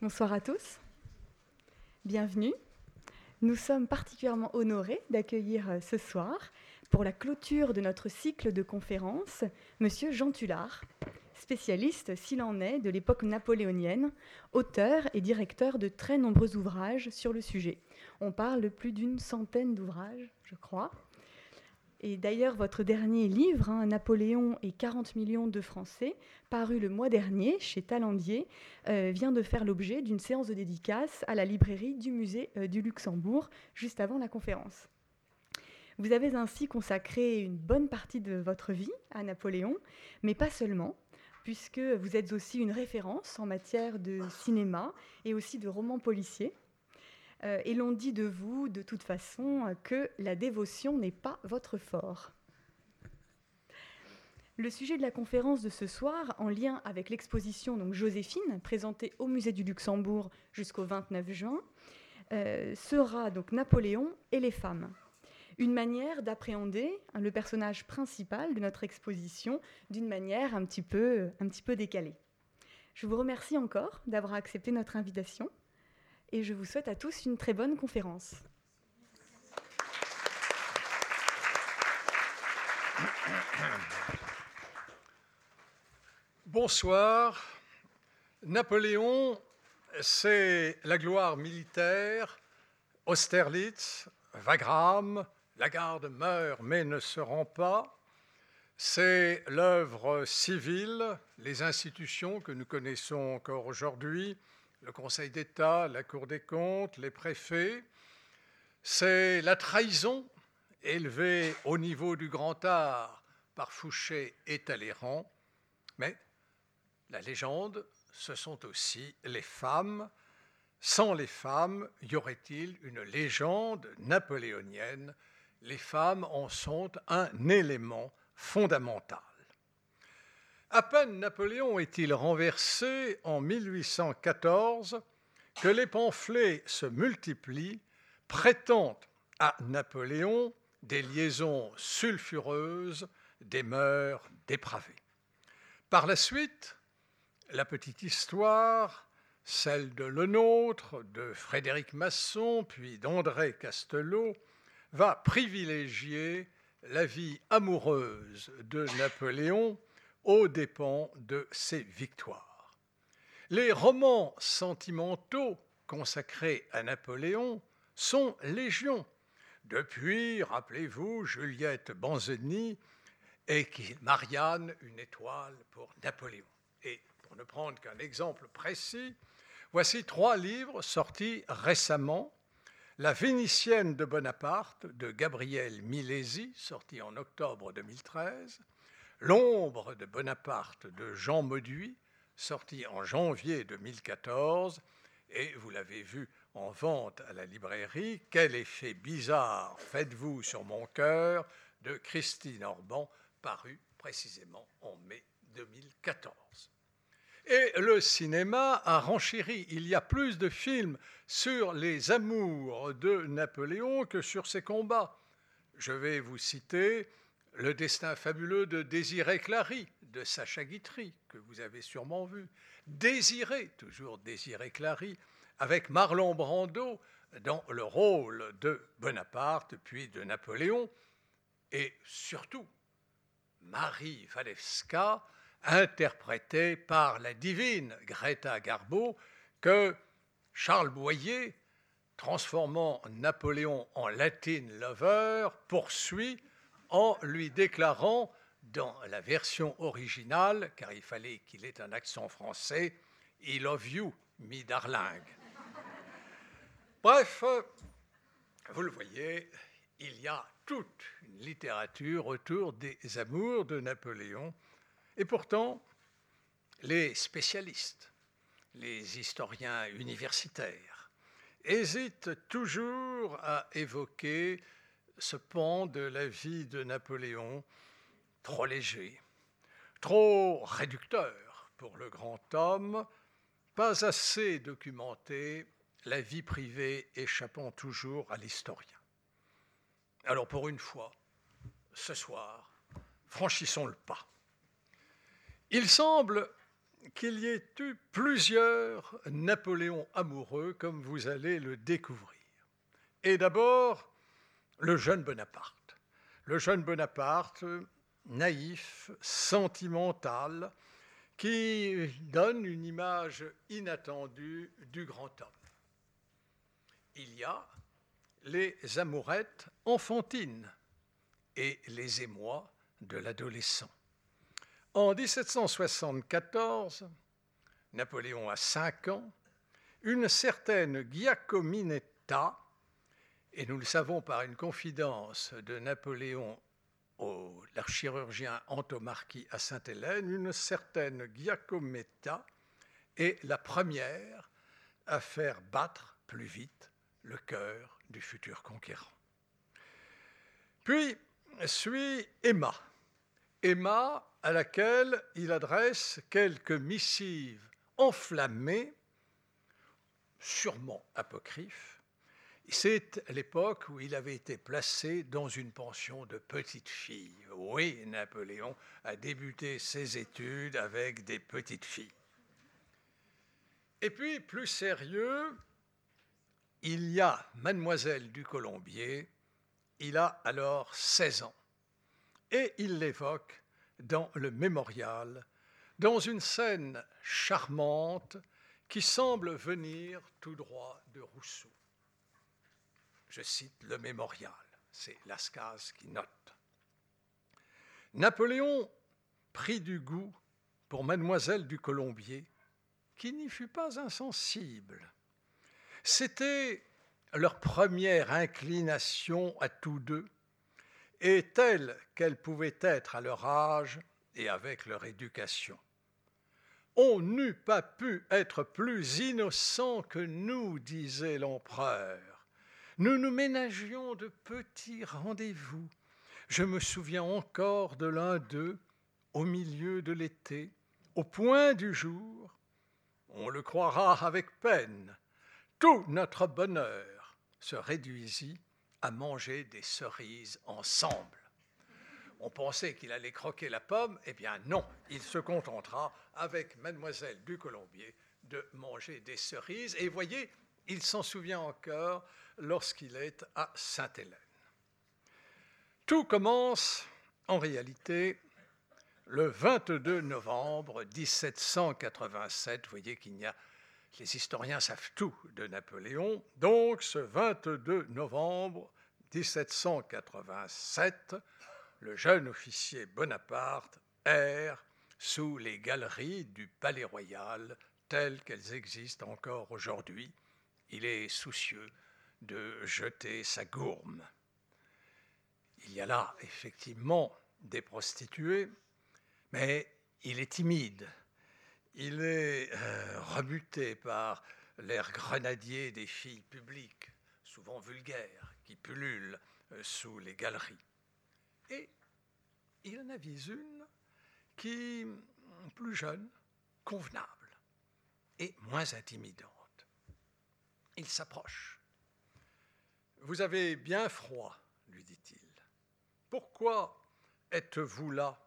Bonsoir à tous. Bienvenue. Nous sommes particulièrement honorés d'accueillir euh, ce soir, pour la clôture de notre cycle de conférences, Monsieur Jean Tullard, spécialiste, s'il en est, de l'époque napoléonienne, auteur et directeur de très nombreux ouvrages sur le sujet. On parle de plus d'une centaine d'ouvrages, je crois. Et d'ailleurs, votre dernier livre, hein, Napoléon et 40 millions de Français, paru le mois dernier chez Talandier, euh, vient de faire l'objet d'une séance de dédicace à la librairie du musée euh, du Luxembourg, juste avant la conférence. Vous avez ainsi consacré une bonne partie de votre vie à Napoléon, mais pas seulement, puisque vous êtes aussi une référence en matière de cinéma et aussi de romans policiers. Euh, et l'on dit de vous, de toute façon, que la dévotion n'est pas votre fort. Le sujet de la conférence de ce soir, en lien avec l'exposition Joséphine, présentée au Musée du Luxembourg jusqu'au 29 juin, euh, sera donc Napoléon et les femmes. Une manière d'appréhender hein, le personnage principal de notre exposition d'une manière un petit peu, un petit peu décalée. Je vous remercie encore d'avoir accepté notre invitation et je vous souhaite à tous une très bonne conférence. Bonsoir. Napoléon, c'est la gloire militaire, Austerlitz, Wagram, la garde meurt mais ne se rend pas. C'est l'œuvre civile, les institutions que nous connaissons encore aujourd'hui, le Conseil d'État, la Cour des comptes, les préfets. C'est la trahison élevée au niveau du grand art par Fouché et Talleyrand. Mais la légende, ce sont aussi les femmes. Sans les femmes, y aurait-il une légende napoléonienne? Les femmes en sont un élément fondamental. À peine Napoléon est-il renversé en 1814 que les pamphlets se multiplient, prêtant à Napoléon des liaisons sulfureuses, des mœurs dépravées. Par la suite, la petite histoire, celle de Lenôtre, de Frédéric Masson, puis d'André Castelot, va privilégier la vie amoureuse de Napoléon aux dépens de ses victoires. Les romans sentimentaux consacrés à Napoléon sont légion. Depuis, rappelez-vous, Juliette Banzeni et Marianne, une étoile pour Napoléon. Et pour ne prendre qu'un exemple précis, voici trois livres sortis récemment. La Vénitienne de Bonaparte de Gabriel Milesi, sorti en octobre 2013, L'ombre de Bonaparte de Jean Mauduit, sorti en janvier 2014, et vous l'avez vu en vente à la librairie, Quel effet bizarre faites-vous sur mon cœur de Christine Orban, paru précisément en mai 2014. Et le cinéma a renchéri. Il y a plus de films sur les amours de Napoléon que sur ses combats. Je vais vous citer le destin fabuleux de Désiré Clary, de Sacha Guitry, que vous avez sûrement vu. Désiré, toujours Désiré Clary, avec Marlon Brando dans le rôle de Bonaparte, puis de Napoléon, et surtout Marie Walewska, interprétée par la divine Greta Garbo, que Charles Boyer, transformant Napoléon en Latin lover, poursuit en lui déclarant dans la version originale, car il fallait qu'il ait un accent français, I love you, mi darling. Bref, vous le voyez, il y a toute une littérature autour des amours de Napoléon, et pourtant, les spécialistes, les historiens universitaires, hésitent toujours à évoquer ce pan de la vie de Napoléon trop léger, trop réducteur pour le grand homme, pas assez documenté, la vie privée échappant toujours à l'historien. Alors pour une fois, ce soir, franchissons le pas. Il semble qu'il y ait eu plusieurs Napoléons amoureux, comme vous allez le découvrir. Et d'abord, le jeune Bonaparte. Le jeune Bonaparte, naïf, sentimental, qui donne une image inattendue du grand homme. Il y a les amourettes enfantines et les émois de l'adolescent. En 1774, Napoléon a cinq ans, une certaine Giacominetta, et nous le savons par une confidence de Napoléon au l'archirurgien Antomarchi à Sainte-Hélène, une certaine Giacometta est la première à faire battre plus vite le cœur du futur conquérant. Puis suit Emma. Emma à laquelle il adresse quelques missives enflammées, sûrement apocryphes, c'est l'époque où il avait été placé dans une pension de petites filles. Oui, Napoléon a débuté ses études avec des petites filles. Et puis, plus sérieux, il y a Mademoiselle du Colombier, il a alors 16 ans, et il l'évoque dans le mémorial, dans une scène charmante qui semble venir tout droit de Rousseau je cite le mémorial, c'est Lascaz qui note. Napoléon prit du goût pour mademoiselle du Colombier, qui n'y fut pas insensible. C'était leur première inclination à tous deux, et telle qu'elle pouvait être à leur âge et avec leur éducation. On n'eût pas pu être plus innocent que nous, disait l'empereur. Nous nous ménagions de petits rendez-vous. Je me souviens encore de l'un d'eux au milieu de l'été, au point du jour. On le croira avec peine. Tout notre bonheur se réduisit à manger des cerises ensemble. On pensait qu'il allait croquer la pomme, eh bien non, il se contentera avec mademoiselle du Colombier de manger des cerises. Et voyez, il s'en souvient encore lorsqu'il est à Sainte-Hélène. Tout commence en réalité le 22 novembre 1787. Vous voyez qu'il n'y a les historiens savent tout de Napoléon. Donc, ce 22 novembre 1787, le jeune officier Bonaparte erre sous les galeries du Palais Royal telles qu'elles existent encore aujourd'hui. Il est soucieux de jeter sa gourme. Il y a là effectivement des prostituées, mais il est timide. Il est euh, rebuté par l'air grenadier des filles publiques, souvent vulgaires, qui pullulent euh, sous les galeries. Et il en avise une qui, plus jeune, convenable et moins intimidante. Il s'approche. Vous avez bien froid, lui dit-il. Pourquoi êtes-vous là?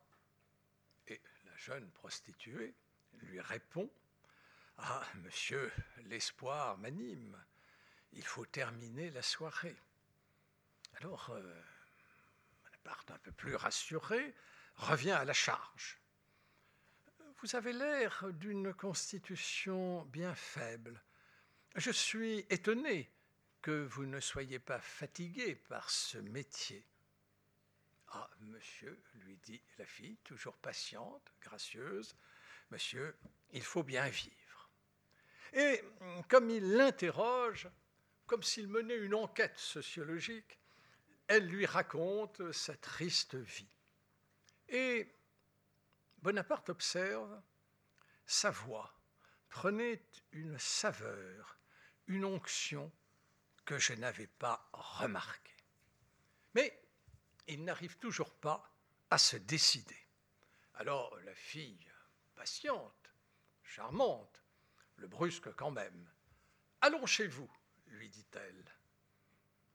Et la jeune prostituée lui répond Ah, monsieur, l'espoir m'anime. Il faut terminer la soirée. Alors, euh, Bonaparte, un peu plus rassuré, revient à la charge. Vous avez l'air d'une constitution bien faible. Je suis étonné que vous ne soyez pas fatigué par ce métier. Ah, monsieur, lui dit la fille, toujours patiente, gracieuse, monsieur, il faut bien vivre. Et comme il l'interroge, comme s'il menait une enquête sociologique, elle lui raconte sa triste vie. Et Bonaparte observe, sa voix prenait une saveur, une onction je n'avais pas remarqué. Mais il n'arrive toujours pas à se décider. Alors la fille, patiente, charmante, le brusque quand même. Allons chez vous, lui dit-elle.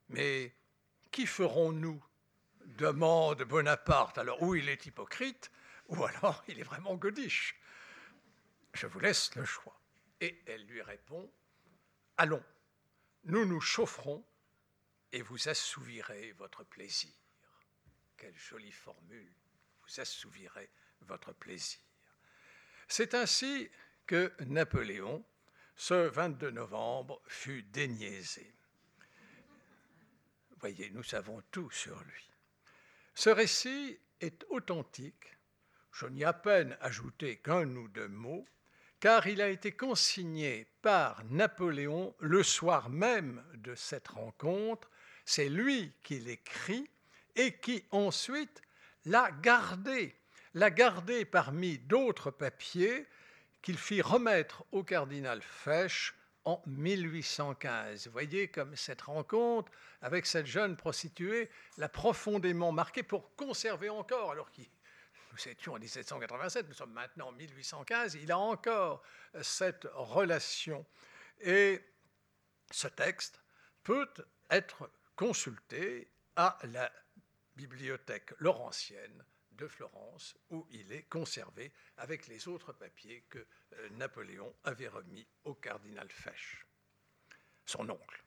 Mais qui ferons-nous? demande Bonaparte. Alors, ou il est hypocrite, ou alors il est vraiment godiche. je vous laisse le choix. Et elle lui répond, allons, nous nous chaufferons et vous assouvirez votre plaisir. Quelle jolie formule, vous assouvirez votre plaisir. C'est ainsi que Napoléon, ce 22 novembre, fut déniaisé. Voyez, nous savons tout sur lui. Ce récit est authentique. Je n'y ai à peine ajouté qu'un ou deux mots, car il a été consigné par Napoléon le soir même de cette rencontre. C'est lui qui l'écrit et qui ensuite l'a gardé, l'a gardé parmi d'autres papiers qu'il fit remettre au cardinal Fesch en 1815. Vous voyez comme cette rencontre avec cette jeune prostituée l'a profondément marqué pour conserver encore, alors qu'il nous étions en 1787, nous sommes maintenant en 1815, il a encore cette relation. Et ce texte peut être consulté à la bibliothèque laurentienne de Florence, où il est conservé avec les autres papiers que euh, Napoléon avait remis au cardinal Fesch, son oncle.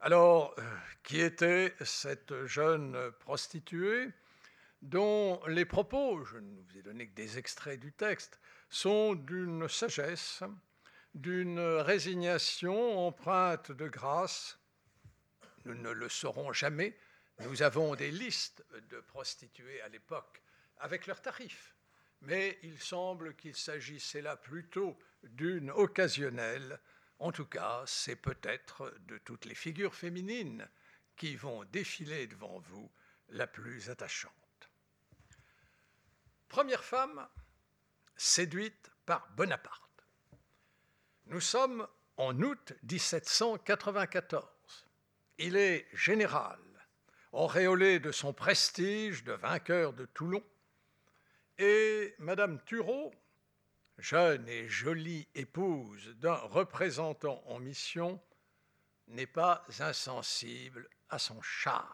Alors, euh, qui était cette jeune prostituée? Dont les propos, je ne vous ai donné que des extraits du texte, sont d'une sagesse, d'une résignation empreinte de grâce. Nous ne le saurons jamais. Nous avons des listes de prostituées à l'époque avec leurs tarifs. Mais il semble qu'il s'agissait là plutôt d'une occasionnelle. En tout cas, c'est peut-être de toutes les figures féminines qui vont défiler devant vous la plus attachante. Première femme séduite par Bonaparte. Nous sommes en août 1794. Il est général, auréolé de son prestige de vainqueur de Toulon, et Madame Thureau, jeune et jolie épouse d'un représentant en mission, n'est pas insensible à son charme.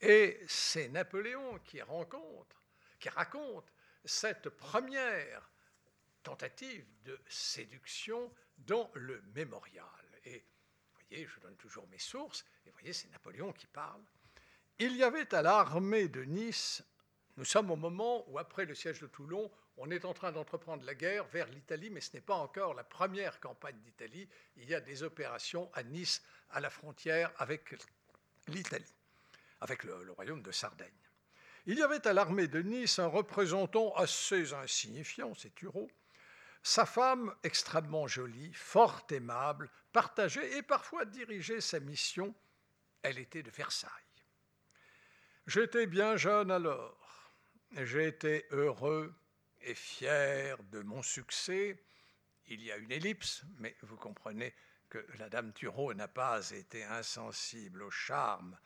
Et c'est Napoléon qui rencontre, qui raconte cette première tentative de séduction dans le mémorial. Et vous voyez, je donne toujours mes sources, et vous voyez, c'est Napoléon qui parle. Il y avait à l'armée de Nice nous sommes au moment où, après le siège de Toulon, on est en train d'entreprendre la guerre vers l'Italie, mais ce n'est pas encore la première campagne d'Italie. Il y a des opérations à Nice, à la frontière avec l'Italie, avec le, le, royaume de Sardaigne. Il y avait à l'armée de Nice un représentant assez insignifiant, c'est Thureau. Sa femme, extrêmement jolie, fort aimable, partageait et parfois dirigeait sa mission. Elle était de Versailles. J'étais bien jeune alors j'ai été heureux et fier de mon succès. Il y a une ellipse, mais vous comprenez que la dame Thureau n'a pas été insensible au charme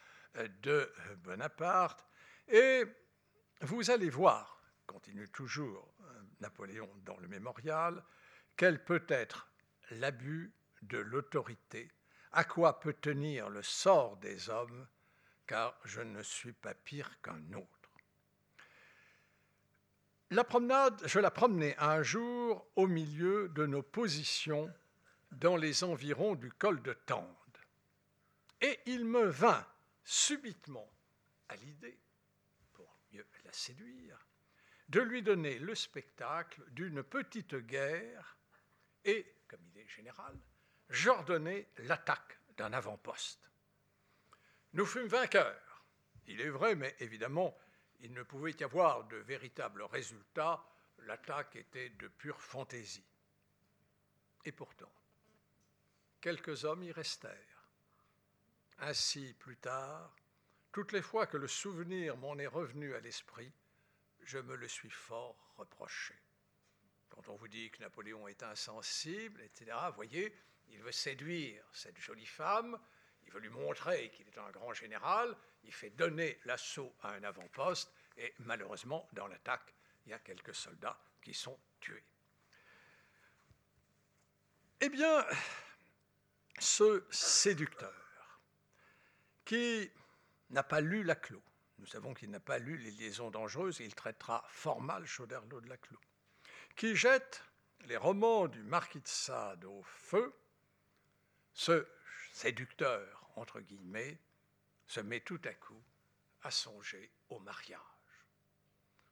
de Bonaparte. Et vous allez voir, continue toujours Napoléon dans le mémorial, quel peut être l'abus de l'autorité, à quoi peut tenir le sort des hommes, car je ne suis pas pire qu'un autre. La promenade, je la promenais un jour au milieu de nos positions dans les environs du col de Tende. Et il me vint subitement à l'idée, séduire, de lui donner le spectacle d'une petite guerre et, comme idée générale, j'ordonnai l'attaque d'un avant-poste. Nous fûmes vainqueurs, il est vrai, mais évidemment, il ne pouvait y avoir de véritables résultats, l'attaque était de pure fantaisie. Et pourtant, quelques hommes y restèrent. Ainsi, plus tard, toutes les fois que le souvenir m'en est revenu à l'esprit, je me le suis fort reproché. Quand on vous dit que Napoléon est insensible, etc., voyez, il veut séduire cette jolie femme, il veut lui montrer qu'il est un grand général, il fait donner l'assaut à un avant-poste, et malheureusement, dans l'attaque, il y a quelques soldats qui sont tués. Eh bien, ce séducteur, qui n'a pas lu Laclos, nous savons qu'il n'a pas lu les liaisons dangereuses et il traitera fort mal Chauderlot de Laclos, qui jette les romans du marquis de Sade au feu, ce séducteur, entre guillemets, se met tout à coup à songer au mariage.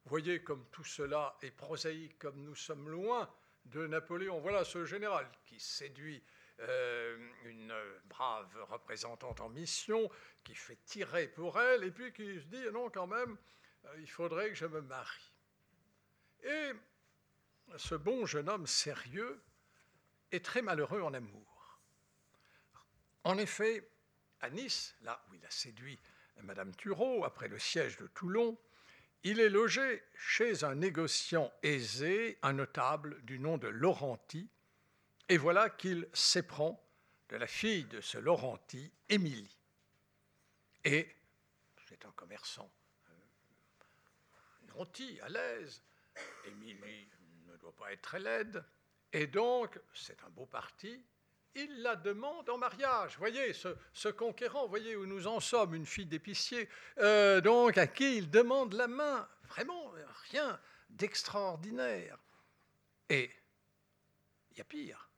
Voyez comme tout cela est prosaïque, comme nous sommes loin de Napoléon. Voilà ce général qui séduit euh, une brave représentante en mission, qui fait tirer pour elle, et puis qui se dit, non, quand même, euh, il faudrait que je me marie. Et ce bon jeune homme sérieux est très malheureux en amour. En effet, à Nice, là où il a séduit Madame Thureau après le siège de Toulon, il est logé chez un négociant aisé, un notable du nom de Laurenti, et voilà qu'il s'éprend de la fille de ce Laurenti, Émilie. Et c'est un commerçant euh, nanti, à l'aise. Émilie ne doit pas être très laide. Et donc, c'est un beau parti il la demande en mariage. Voyez, ce, conquérant, voyez où nous en sommes, une fille d'épicier, euh, donc à qui il demande la main. Vraiment, rien d'extraordinaire. Et il y a pire.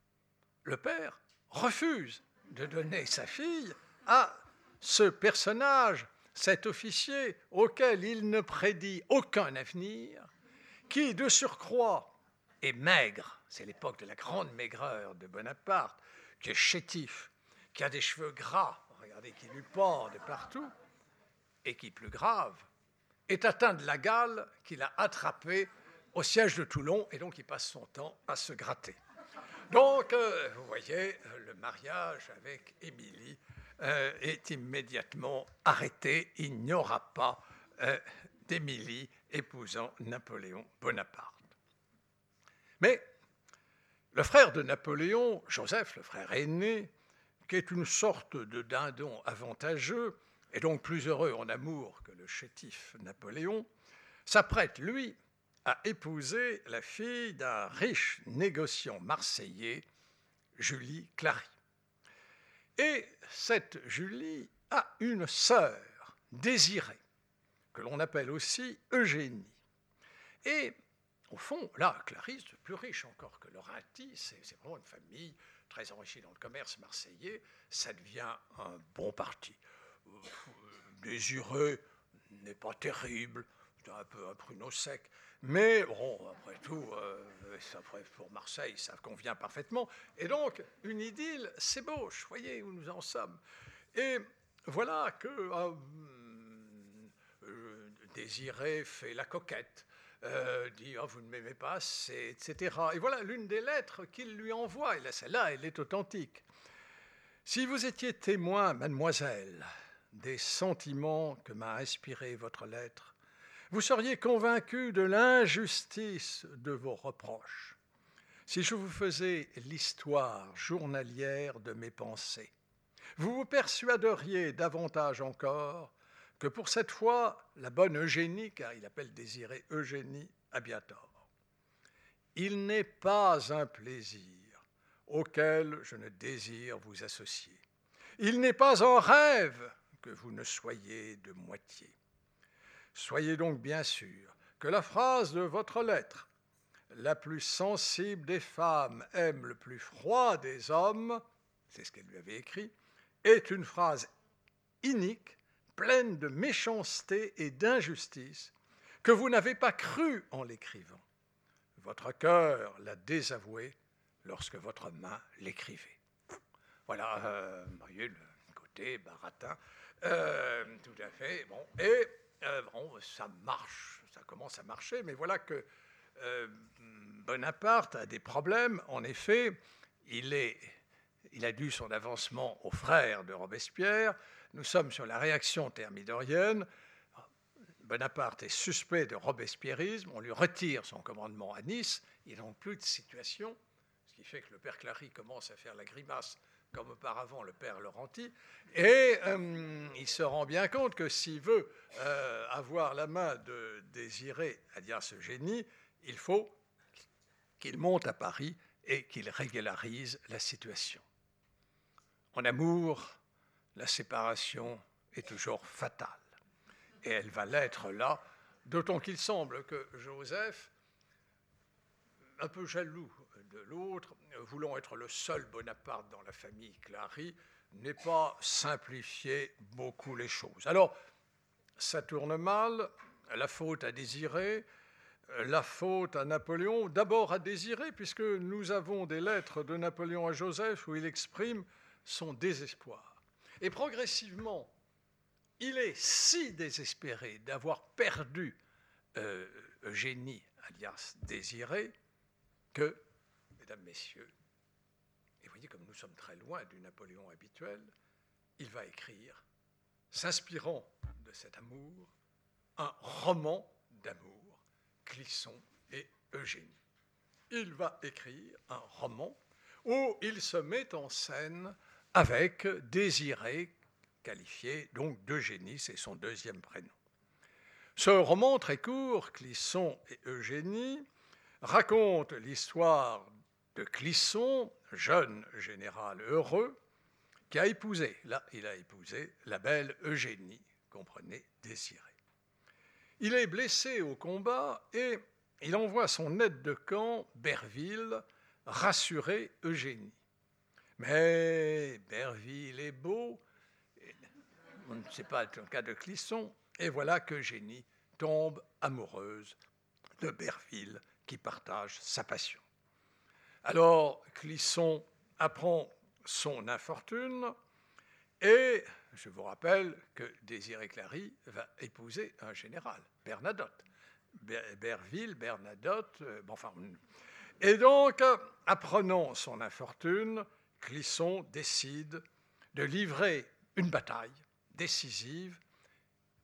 Le père refuse de donner sa fille à ce personnage, cet officier auquel il ne prédit aucun avenir, qui de surcroît est maigre, c'est l'époque de la grande maigreur de Bonaparte, qui est chétif, qui a des cheveux gras, regardez, qui lui pendent de partout, et qui, plus grave, est atteint de la gale qu'il a attrapée au siège de Toulon, et donc il passe son temps à se gratter. Donc, euh, vous voyez, le mariage avec Émilie euh, est immédiatement arrêté. Il n'y aura pas euh, d'Émilie épousant Napoléon Bonaparte. Mais le frère de Napoléon, Joseph, le frère aîné, qui est une sorte de dindon avantageux, et donc plus heureux en amour que le chétif Napoléon, s'apprête, lui, à épouser la fille d'un riche négociant marseillais, Julie Clary. Et cette Julie a une sœur, Désirée, que l'on appelle aussi Eugénie. Et au fond, là, Clarisse, plus riche encore que Laurenti, c'est vraiment une famille très enrichie dans le commerce marseillais, ça devient un bon parti. Euh, Désiré n'est pas terrible, un peu un pruneau sec, mais bon, après tout, euh, pour Marseille, ça convient parfaitement. Et donc, une idylle s'ébauche, voyez où nous en sommes. Et voilà que euh, Désiré fait la coquette euh, dit oh, Vous ne m'aimez pas, etc. Et voilà l'une des lettres qu'il lui envoie. Et celle-là, elle est authentique. Si vous étiez témoin, mademoiselle, des sentiments que m'a inspiré votre lettre, vous seriez convaincu de l'injustice de vos reproches. Si je vous faisais l'histoire journalière de mes pensées, vous vous persuaderiez davantage encore que pour cette fois, la bonne Eugénie, car il appelle Désiré Eugénie, a bien tort. Il n'est pas un plaisir auquel je ne désire vous associer. Il n'est pas un rêve que vous ne soyez de moitié. Soyez donc bien sûr que la phrase de votre lettre, la plus sensible des femmes aime le plus froid des hommes, c'est ce qu'elle lui avait écrit, est une phrase inique pleine de méchanceté et d'injustice, que vous n'avez pas cru en l'écrivant. Votre cœur l'a désavoué lorsque votre main l'écrivait. Voilà, euh, côté baratin, euh, tout à fait. Bon, et bon, ça marche, ça commence à marcher, mais voilà que euh, Bonaparte a des problèmes. En effet, il, est, il a dû son avancement aux frères de Robespierre, nous sommes sur la réaction thermidorienne. Bonaparte est suspect de robespierrisme, on lui retire son commandement à Nice, il n'a plus de situation, ce qui fait que le père Clary commence à faire la grimace comme auparavant le père Laurenti, et euh, il se rend bien compte que s'il veut euh, avoir la main de Désiré, ce génie, il faut qu'il monte à Paris et qu'il régularise la situation. En amour, la séparation est toujours fatale. Et elle va l'être là, d'autant qu'il semble que Joseph, un peu jaloux l'autre, voulant être le seul Bonaparte dans la famille Clary, n'est pas simplifier beaucoup les choses. Alors, ça tourne mal, la faute à Désiré, la faute à Napoléon, d'abord à Désiré, puisque nous avons des lettres de Napoléon à Joseph où il exprime son désespoir. Et progressivement, il est si désespéré d'avoir perdu euh, Eugénie, alias Désiré, que, mesdames, messieurs, et voyez comme nous sommes très loin du Napoléon habituel, il va écrire, s'inspirant de cet amour, un roman d'amour, Clisson et Eugénie. Il va écrire un roman où il se met en scène avec Désiré, qualifié donc d'Eugénie, c'est son deuxième prénom. Ce roman très court, Clisson et Eugénie, raconte l'histoire de Clisson, jeune général heureux, qui a épousé, là il a épousé la belle Eugénie, comprenez, désirée. Il est blessé au combat et il envoie son aide de camp, Berville, rassurer Eugénie. Mais Berville est beau, on ne sait pas le cas de Clisson, et voilà que Génie tombe amoureuse de Berville qui partage sa passion. Alors Clisson apprend son infortune et je vous rappelle que Désiré Clary va épouser un général, Bernadotte. Berville, Bernadotte, euh, bon, enfin. Et donc, apprenant son infortune, Clisson décide de livrer une bataille décisive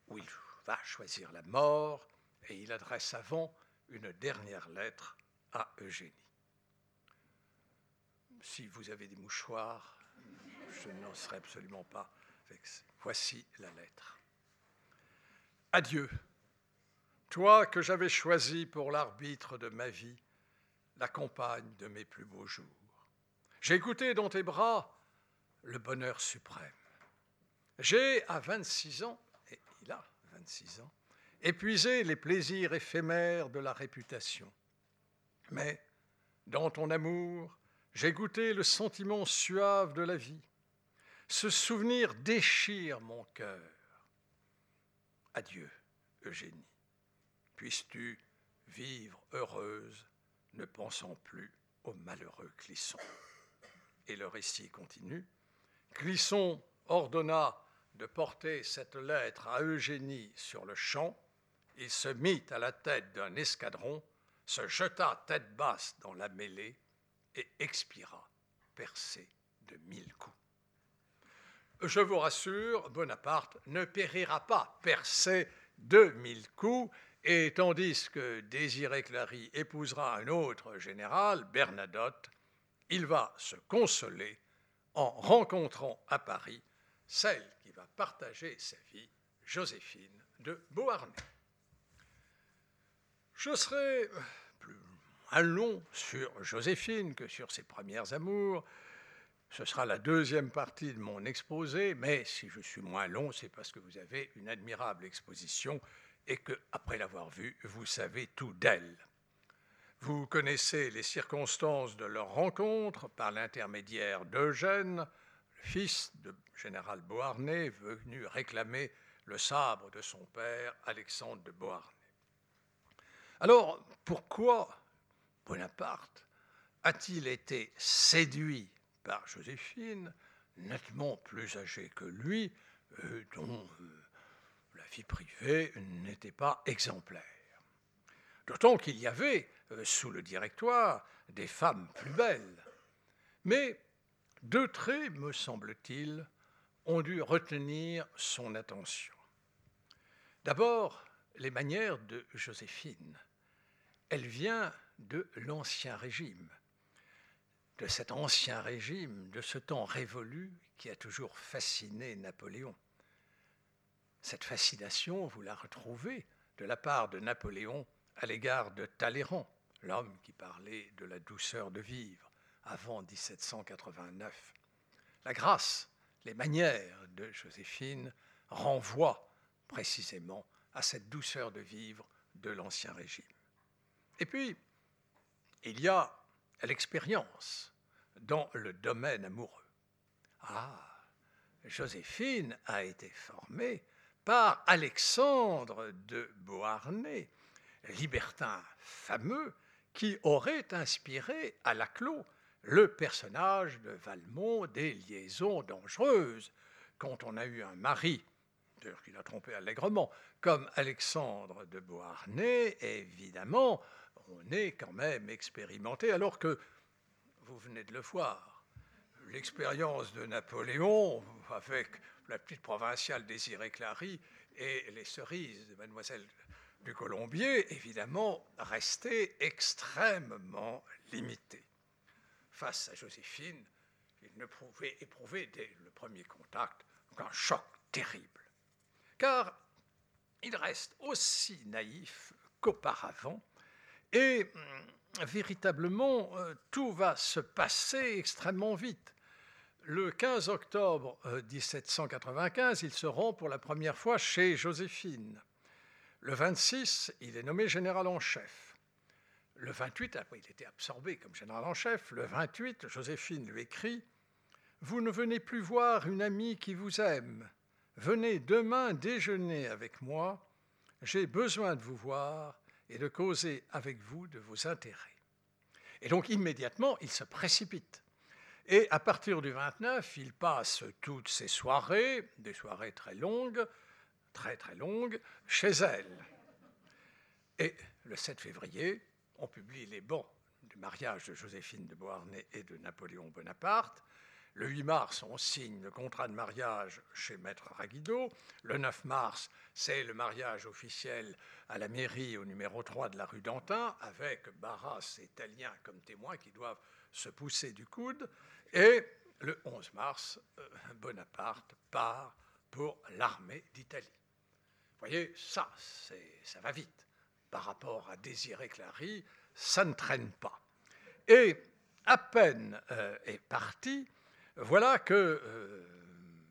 où il va choisir la mort et il adresse avant une dernière lettre à Eugénie. Si vous avez des mouchoirs, je n'en serai absolument pas. Voici la lettre. Adieu, toi que j'avais choisi pour l'arbitre de ma vie, la compagne de mes plus beaux jours. J'ai goûté dans tes bras le bonheur suprême. J'ai, à 26 ans, et il a 26 ans, épuisé les plaisirs éphémères de la réputation. Mais, dans ton amour, j'ai goûté le sentiment suave de la vie. Ce souvenir déchire mon cœur. Adieu, Eugénie. Puisses-tu vivre heureuse, ne pensant plus au malheureux Clisson. Et le récit continue. Clisson ordonna de porter cette lettre à Eugénie sur le champ, il se mit à la tête d'un escadron, se jeta tête basse dans la mêlée et expira, percé de mille coups. Je vous rassure, Bonaparte ne périra pas percé de mille coups, et tandis que Désiré Clary épousera un autre général, Bernadotte, il va se consoler en rencontrant à Paris celle qui va partager sa vie, Joséphine de Beauharnais. Je serai plus long sur Joséphine que sur ses premières amours. Ce sera la deuxième partie de mon exposé, mais si je suis moins long, c'est parce que vous avez une admirable exposition et que, après l'avoir vue, vous savez tout d'elle. Vous connaissez les circonstances de leur rencontre par l'intermédiaire d'Eugène, fils de général Beauharnais, venu réclamer le sabre de son père, Alexandre de Beauharnais. Alors, pourquoi Bonaparte a-t-il été séduit par Joséphine, nettement plus âgée que lui, euh, dont euh, la vie privée n'était pas exemplaire? D'autant qu'il y avait, euh, sous le directoire, des femmes plus belles. Mais deux traits, me semble-t-il, ont dû retenir son attention. D'abord, les manières de Joséphine. Elle vient de l'Ancien Régime, de cet ancien régime, de ce temps révolu qui a toujours fasciné Napoléon. Cette fascination, vous la retrouvez de la part de Napoléon à l'égard de Talleyrand, l'homme qui parlait de la douceur de vivre, avant 1789. La grâce, les manières de Joséphine renvoient précisément à cette douceur de vivre de l'Ancien Régime. Et puis, il y a l'expérience dans le domaine amoureux. Ah, Joséphine a été formée par Alexandre de Beauharnais, libertin fameux qui aurait inspiré à Laclos le personnage de Valmont des liaisons dangereuses. Quand on a eu un mari, d'ailleurs qu'il a trompé allègrement, comme Alexandre de Beauharnais, évidemment, on est quand même expérimenté, alors que, vous venez de le voir, l'expérience de Napoléon avec la petite provinciale Désirée Clary et les cerises de mademoiselle du Colombier, évidemment, restait extrêmement limité. Face à Joséphine, il ne pouvait éprouver dès le premier contact qu'un choc terrible. Car il reste aussi naïf qu'auparavant, et hum, véritablement, euh, tout va se passer extrêmement vite. Le 15 octobre 1795, euh, il se rend pour la première fois chez Joséphine. Le 26, il est nommé général en chef. Le 28, après il était absorbé comme général en chef, le 28, Joséphine lui écrit Vous ne venez plus voir une amie qui vous aime. Venez demain déjeuner avec moi. J'ai besoin de vous voir et de causer avec vous de vos intérêts. Et donc immédiatement, il se précipite. Et à partir du 29, il passe toutes ses soirées, des soirées très longues, très très longue, chez elle. Et le 7 février, on publie les bons du mariage de Joséphine de Beauharnais et de Napoléon Bonaparte. Le 8 mars, on signe le contrat de mariage chez Maître Raguido. Le 9 mars, c'est le mariage officiel à la mairie au numéro 3 de la rue d'Antin, avec Barras et Talien comme témoins qui doivent se pousser du coude. Et le 11 mars, euh, Bonaparte part pour l'armée d'Italie voyez, ça, ça va vite. Par rapport à Désiré Clary, ça ne traîne pas. Et à peine euh, est parti, voilà que euh,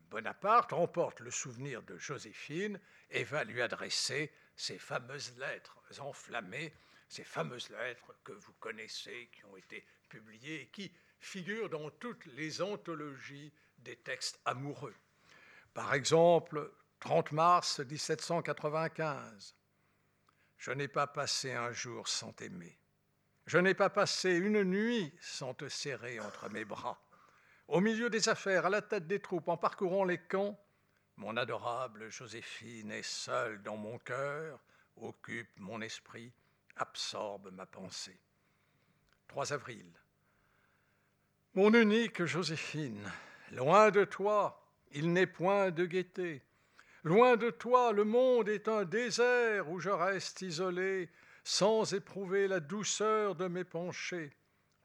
Bonaparte remporte le souvenir de Joséphine et va lui adresser ces fameuses lettres enflammées, ces fameuses lettres que vous connaissez, qui ont été publiées et qui figurent dans toutes les anthologies des textes amoureux. Par exemple, 30 mars 1795. Je n'ai pas passé un jour sans t'aimer. Je n'ai pas passé une nuit sans te serrer entre mes bras. Au milieu des affaires, à la tête des troupes, en parcourant les camps, mon adorable Joséphine est seule dans mon cœur, occupe mon esprit, absorbe ma pensée. 3 avril. Mon unique Joséphine, loin de toi, il n'est point de gaieté. Loin de toi, le monde est un désert où je reste isolé, sans éprouver la douceur de mes penchés.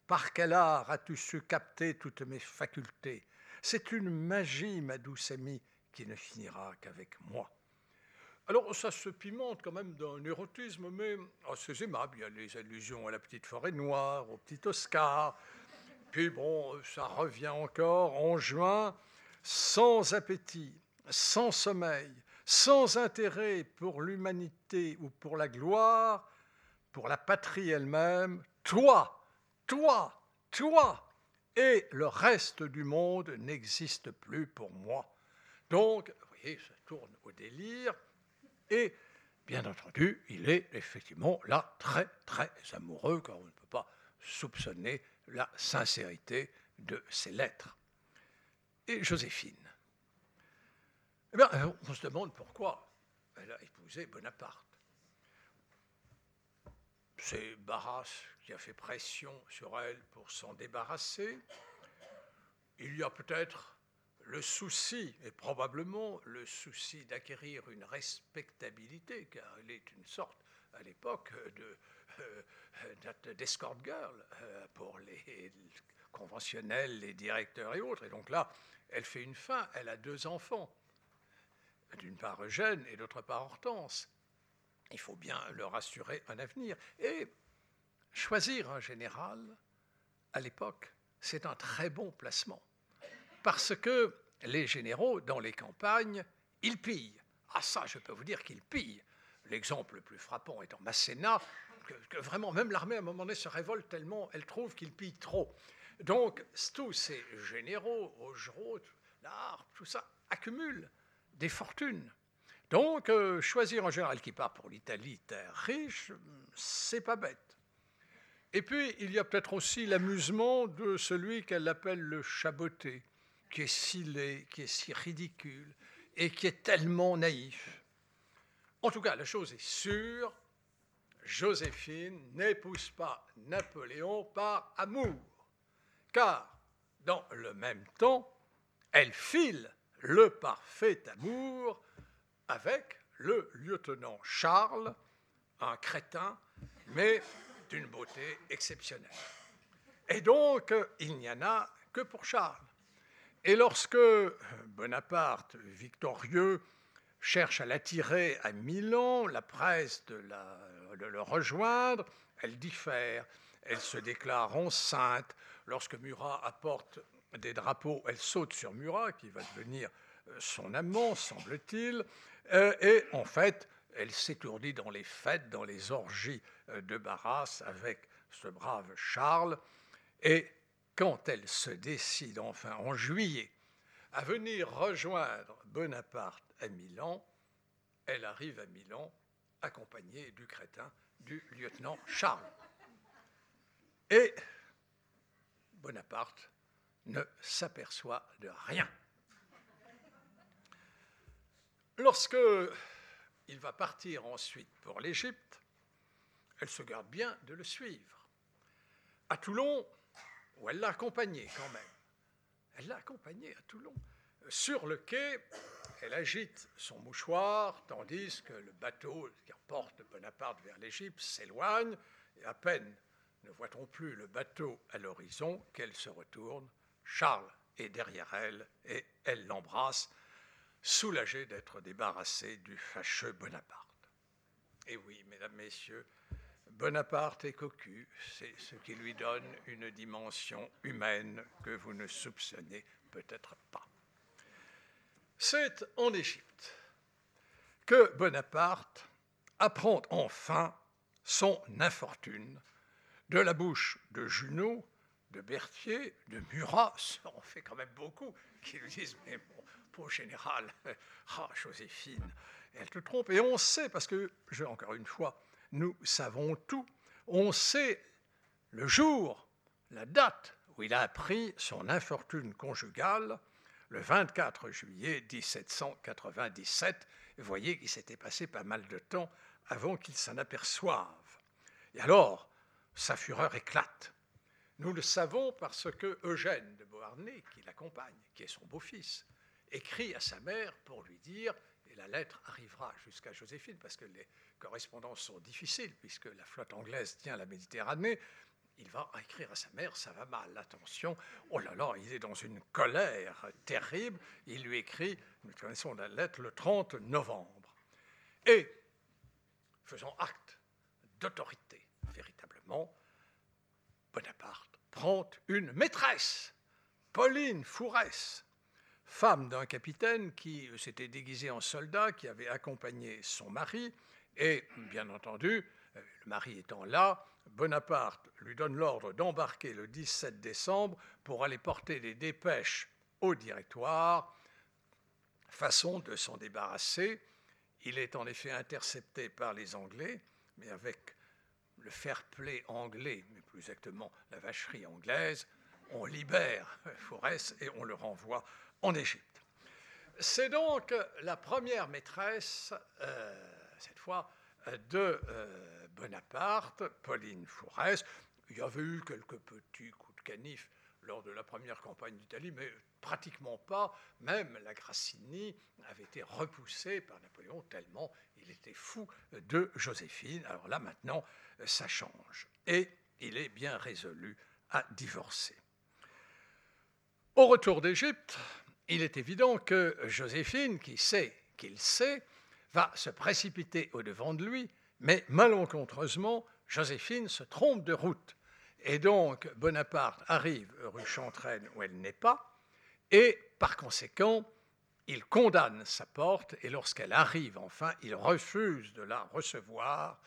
Par quel art as-tu su capter toutes mes facultés? C'est une magie, ma douce amie, qui ne finira qu'avec moi. Alors ça se pimente quand même d'un érotisme, mais assez aimable. Il y a les allusions à la petite forêt noire, au petit Oscar. Puis bon, ça revient encore en juin, sans appétit, sans sommeil, sans intérêt pour l'humanité ou pour la gloire, pour la patrie elle-même, toi, toi, toi, et le reste du monde n'existe plus pour moi. Donc, vous voyez, ça tourne au délire, et bien entendu, il est effectivement là très, très amoureux, car on ne peut pas soupçonner la sincérité de ses lettres. Et Joséphine, eh bien, on se demande pourquoi elle a épousé Bonaparte. C'est Barras qui a fait pression sur elle pour s'en débarrasser. Il y a peut-être le souci, et probablement le souci d'acquérir une respectabilité, car elle est une sorte, à l'époque, euh, d'escort girl euh, pour les conventionnels, les directeurs et autres. Et donc là, elle fait une fin, elle a deux enfants d'une part Eugène et d'autre part Hortense. Il faut bien leur assurer un avenir. Et choisir un général, à l'époque, c'est un très bon placement. Parce que les généraux, dans les campagnes, ils pillent. Ah ça, je peux vous dire qu'ils pillent. L'exemple le plus frappant étant Masséna, que, vraiment, même l'armée, à un moment donné, se révolte tellement, elle trouve qu'il pille trop. Donc, tous ces généraux, Augereau, l'art, tout ça, accumulent des fortunes. Donc, euh, choisir un général qui part pour l'Italie, terre riche, c'est pas bête. Et puis, il y a peut-être aussi l'amusement de celui qu'elle appelle le chaboté, qui est si laid, qui est si ridicule, et qui est tellement naïf. En tout cas, la chose est sûre, Joséphine n'épouse pas Napoléon par amour, car dans le même temps, elle file le parfait amour avec le lieutenant Charles, un crétin, mais d'une beauté exceptionnelle. Et donc, il n'y en a que pour Charles. Et lorsque Bonaparte, victorieux, cherche à l'attirer à Milan, la presse de, le rejoindre, elle diffère. Elle se déclare enceinte. Lorsque Murat apporte des drapeaux, elle saute sur Murat, qui va devenir euh, son amant, semble-t-il. Euh, et en fait, elle s'étourdit dans les fêtes, dans les orgies euh, de Barras avec ce brave Charles. Et quand elle se décide enfin en juillet à venir rejoindre Bonaparte à Milan, elle arrive à Milan accompagnée du crétin du lieutenant Charles. Et Bonaparte ne s'aperçoit de rien. Lorsque il va partir ensuite pour l'Égypte, elle se garde bien de le suivre. À Toulon, où elle l'a accompagné quand même, elle l'a accompagné à Toulon. Sur le quai, elle agite son mouchoir, tandis que le bateau qui reporte Bonaparte vers l'Égypte s'éloigne, et à peine ne voit-on plus le bateau à l'horizon qu'elle se retourne. Charles est derrière elle, et elle l'embrasse soulagé d'être débarrassé du fâcheux Bonaparte. Et oui, mesdames, messieurs, Bonaparte est cocu, c'est ce qui lui donne une dimension humaine que vous ne soupçonnez peut-être pas. C'est en Égypte que Bonaparte apprend enfin son infortune de la bouche de Junot, de Berthier, de Murat, ça en fait quand même beaucoup, qui lui disent Mais bon, général, ah, Joséphine, elle te trompe. Et on sait, parce que, je, encore une fois, nous savons tout, on sait le jour, la date où il a appris son infortune conjugale, le 24 juillet 1797. Vous voyez qu'il s'était passé pas mal de temps avant qu'il s'en aperçoive. Et alors, sa fureur éclate. Nous le savons parce que Eugène de Beauharnais, qui l'accompagne, qui est son beau-fils, écrit à sa mère pour lui dire, et la lettre arrivera jusqu'à Joséphine, parce que les correspondances sont difficiles, puisque la flotte anglaise tient la Méditerranée, il va écrire à sa mère, ça va mal, attention, oh là là, il est dans une colère terrible, il lui écrit, nous connaissons la lettre, le 30 novembre. Et, faisant acte d'autorité, véritablement, Bonaparte prend une maîtresse, Pauline Fourès, femme d'un capitaine qui s'était déguisé en soldat, qui avait accompagné son mari, et bien entendu, euh, le mari étant là, Bonaparte lui donne l'ordre d'embarquer le 17 décembre pour aller porter des dépêches au directoire, façon de s'en débarrasser. Il est en effet intercepté par les Anglais, mais avec le fair-play anglais, mais plus exactement la vacherie anglaise, on libère Forest et on le renvoie en Égypte. C'est donc la première maîtresse, euh, cette fois, de euh, Bonaparte, Pauline Fourès. Il y avait eu quelques petits coups de canif lors de la première campagne d'Italie, mais pratiquement pas. Même la Grassini avait été repoussée par Napoléon tellement il était fou de Joséphine. Alors là, maintenant, ça change. Et il est bien résolu à divorcer. Au retour d'Égypte, il est évident que Joséphine, qui sait qu'il sait, va se précipiter au-devant de lui, mais malencontreusement, Joséphine se trompe de route. Et donc, Bonaparte arrive rue Chantraine où elle n'est pas, et par conséquent, il condamne sa porte, et lorsqu'elle arrive enfin, il refuse de la recevoir,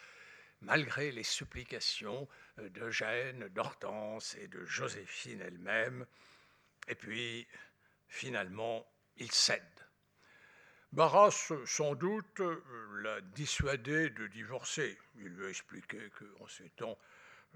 malgré les supplications d'Eugène, d'Hortense et de Joséphine elle-même. Et puis, finalement, il cède. Barras, sans doute, l'a dissuadé de divorcer. Il lui a expliqué qu'en ces temps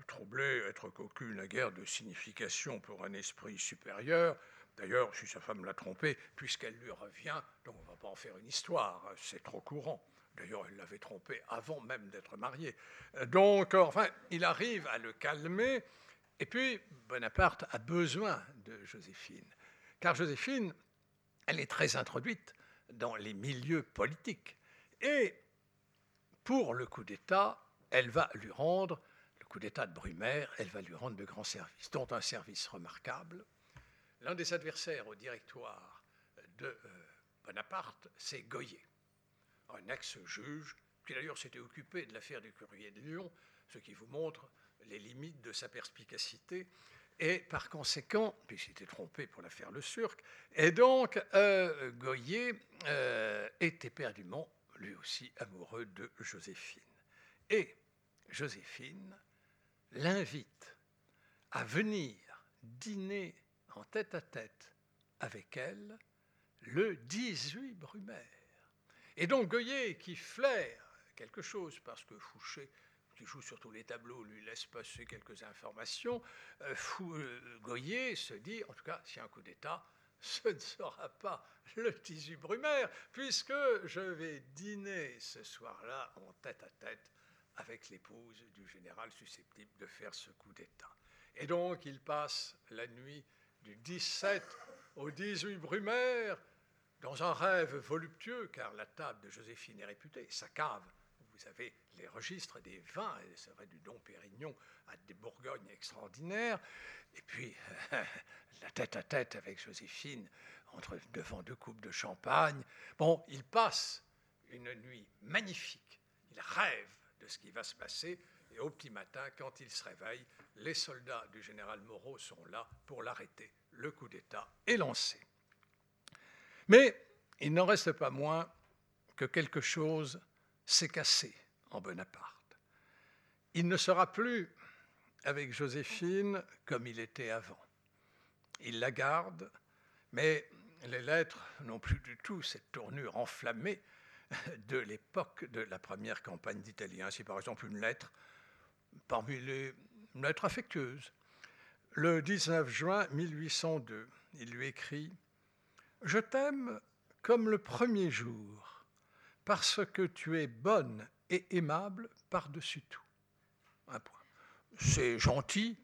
troublés, être cocu n'a guère de signification pour un esprit supérieur. D'ailleurs, si sa femme l'a trompé, puisqu'elle lui revient, donc on ne va pas en faire une histoire, c'est trop courant. D'ailleurs, elle l'avait trompé avant même d'être mariée. Donc, enfin, il arrive à le calmer. Et puis, Bonaparte a besoin de Joséphine. Car Joséphine, elle est très introduite dans les milieux politiques. Et pour le coup d'État, elle va lui rendre, le coup d'État de Brumaire, elle va lui rendre de grands services, dont un service remarquable. L'un des adversaires au directoire de euh, Bonaparte, c'est Goyer un ex-juge, qui d'ailleurs s'était occupé de l'affaire du courrier de Lyon, ce qui vous montre les limites de sa perspicacité. Et par conséquent, puis s'était trompé pour l'affaire Le Surc, et donc euh, Goyer euh, était éperdument, lui aussi, amoureux de Joséphine. Et Joséphine l'invite à venir dîner en tête à tête avec elle le 18 Brumaire. Et donc Goyer, qui flaire quelque chose, parce que Fouché, qui joue sur tous les tableaux, lui laisse passer quelques informations, euh, euh, Goyer se dit, en tout cas, s'il y a un coup d'État, ce ne sera pas le 18 Brumaire, puisque je vais dîner ce soir-là en tête à tête avec l'épouse du général susceptible de faire ce coup d'État. Et donc il passe la nuit du 17 au 18 Brumaire dans un rêve voluptueux, car la table de Joséphine est réputée, sa cave, vous avez les registres des vins, et c'est vrai du Don Pérignon à des Bourgognes extraordinaires, et puis la tête à tête avec Joséphine entre, devant deux coupes de champagne. Bon, il passe une nuit magnifique, il rêve de ce qui va se passer, et au petit matin, quand il se réveille, les soldats du général Moreau sont là pour l'arrêter. Le coup d'État est lancé. Mais il n'en reste pas moins que quelque chose s'est cassé en Bonaparte. Il ne sera plus avec Joséphine comme il était avant. Il la garde, mais les lettres n'ont plus du tout cette tournure enflammée de l'époque de la première campagne d'Italie. Ainsi, par exemple, une lettre parmi les lettres affectueuses. Le 19 juin 1802, il lui écrit je t'aime comme le premier jour, parce que tu es bonne et aimable par-dessus tout. Un point. C'est gentil,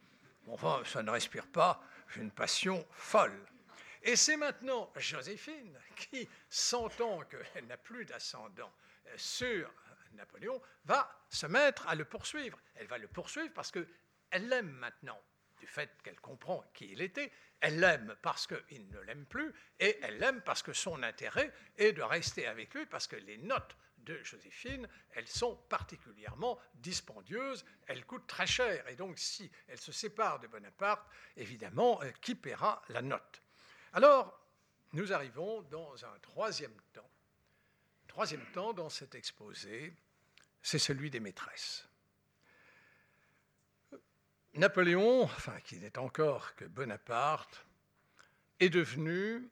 enfin, ça ne respire pas une passion folle. Et c'est maintenant Joséphine qui, sentant qu'elle n'a plus d'ascendant sur Napoléon, va se mettre à le poursuivre. Elle va le poursuivre parce qu'elle l'aime maintenant du fait qu'elle comprend qui il était, elle l'aime parce qu'il ne l'aime plus, et elle l'aime parce que son intérêt est de rester avec lui, parce que les notes de Joséphine, elles sont particulièrement dispendieuses, elles coûtent très cher, et donc si elle se sépare de Bonaparte, évidemment, euh, qui paiera la note? Alors, nous arrivons dans un troisième temps. Troisième temps dans cet exposé, c'est celui des maîtresses. Napoléon, enfin qui n'est encore que Bonaparte, est devenu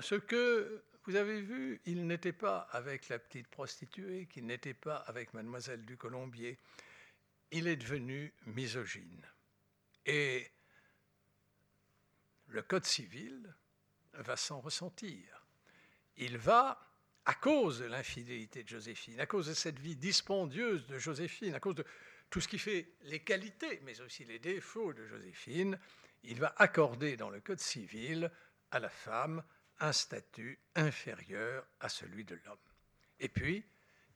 ce que vous avez vu, il n'était pas avec la petite prostituée, qu'il n'était pas avec mademoiselle du Colombier, il est devenu misogyne. Et le Code civil va s'en ressentir. Il va, à cause de l'infidélité de Joséphine, à cause de cette vie dispendieuse de Joséphine, à cause de tout ce qui fait les qualités, mais aussi les défauts de Joséphine, il va accorder dans le Code civil à la femme un statut inférieur à celui de l'homme. Et puis,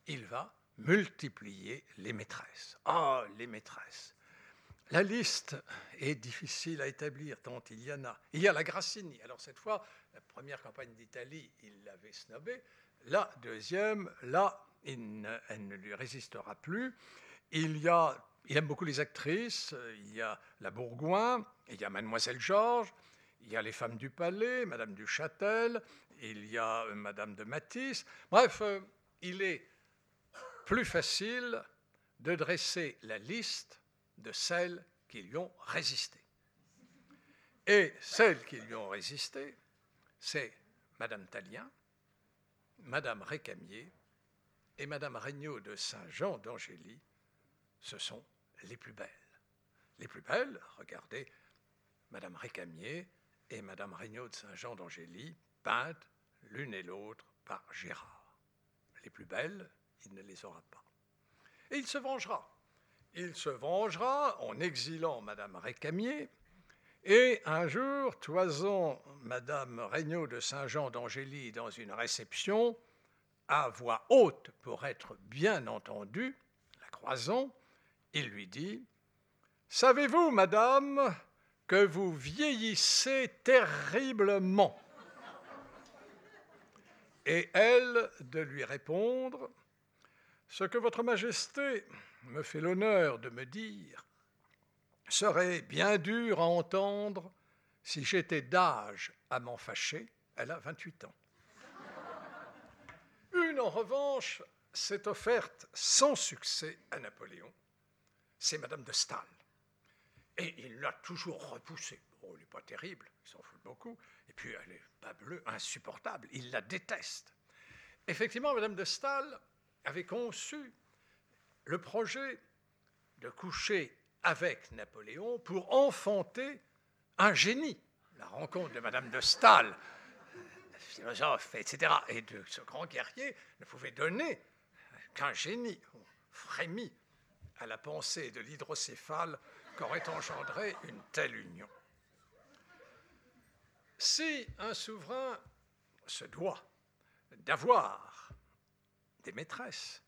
il va multiplier les maîtresses. Ah, les maîtresses La liste est difficile à établir tant il y en a. Il y a la Grassini. Alors cette fois, la première campagne d'Italie, il l'avait snobée. La deuxième, là, elle ne lui résistera plus. Il, aime beaucoup les actrices, il y a la Bourgoin, il y a Mademoiselle Georges, il y a les femmes du palais, Madame du Châtel, il y a Madame de Matisse. Bref, euh, il est plus facile de dresser la liste de celles qui lui ont résisté. Et celles qui lui ont résisté, c'est Madame Talien, Madame Récamier et Madame Regnault de Saint-Jean d'Angély. Ce sont les plus belles. Les plus belles, regardez, Madame Récamier et Madame Regnault de Saint-Jean d'Angély, peintes l'une et l'autre par Gérard. Les plus belles, il ne les aura pas. Et il se vengera. Il se vengera en exilant Madame Récamier, et un jour, toisant Madame Regnault de Saint-Jean d'Angély dans une réception, à voix haute pour être bien entendu, la croisant, il lui dit Savez-vous, Madame, que vous vieillissez terriblement? Et elle de lui répondre Ce que Votre Majesté me fait l'honneur de me dire serait bien dur à entendre si j'étais d'âge à m'en fâcher. Elle a 28 ans. Une, en revanche, s'est offerte sans succès à Napoléon. C'est Madame de Staël. Et il l'a toujours repoussée. Oh, elle n'est pas terrible, il s'en fout beaucoup. Et puis, elle est pas bleue, insupportable. Il la déteste. Effectivement, Madame de Staël avait conçu le projet de coucher avec Napoléon pour enfanter un génie. La rencontre de Madame de Staël, philosophe, etc., et de ce grand guerrier ne pouvait donner qu'un génie. On frémit à la pensée de l'hydrocéphale qu'aurait engendré une telle union. Si un souverain se doit d'avoir des maîtresses,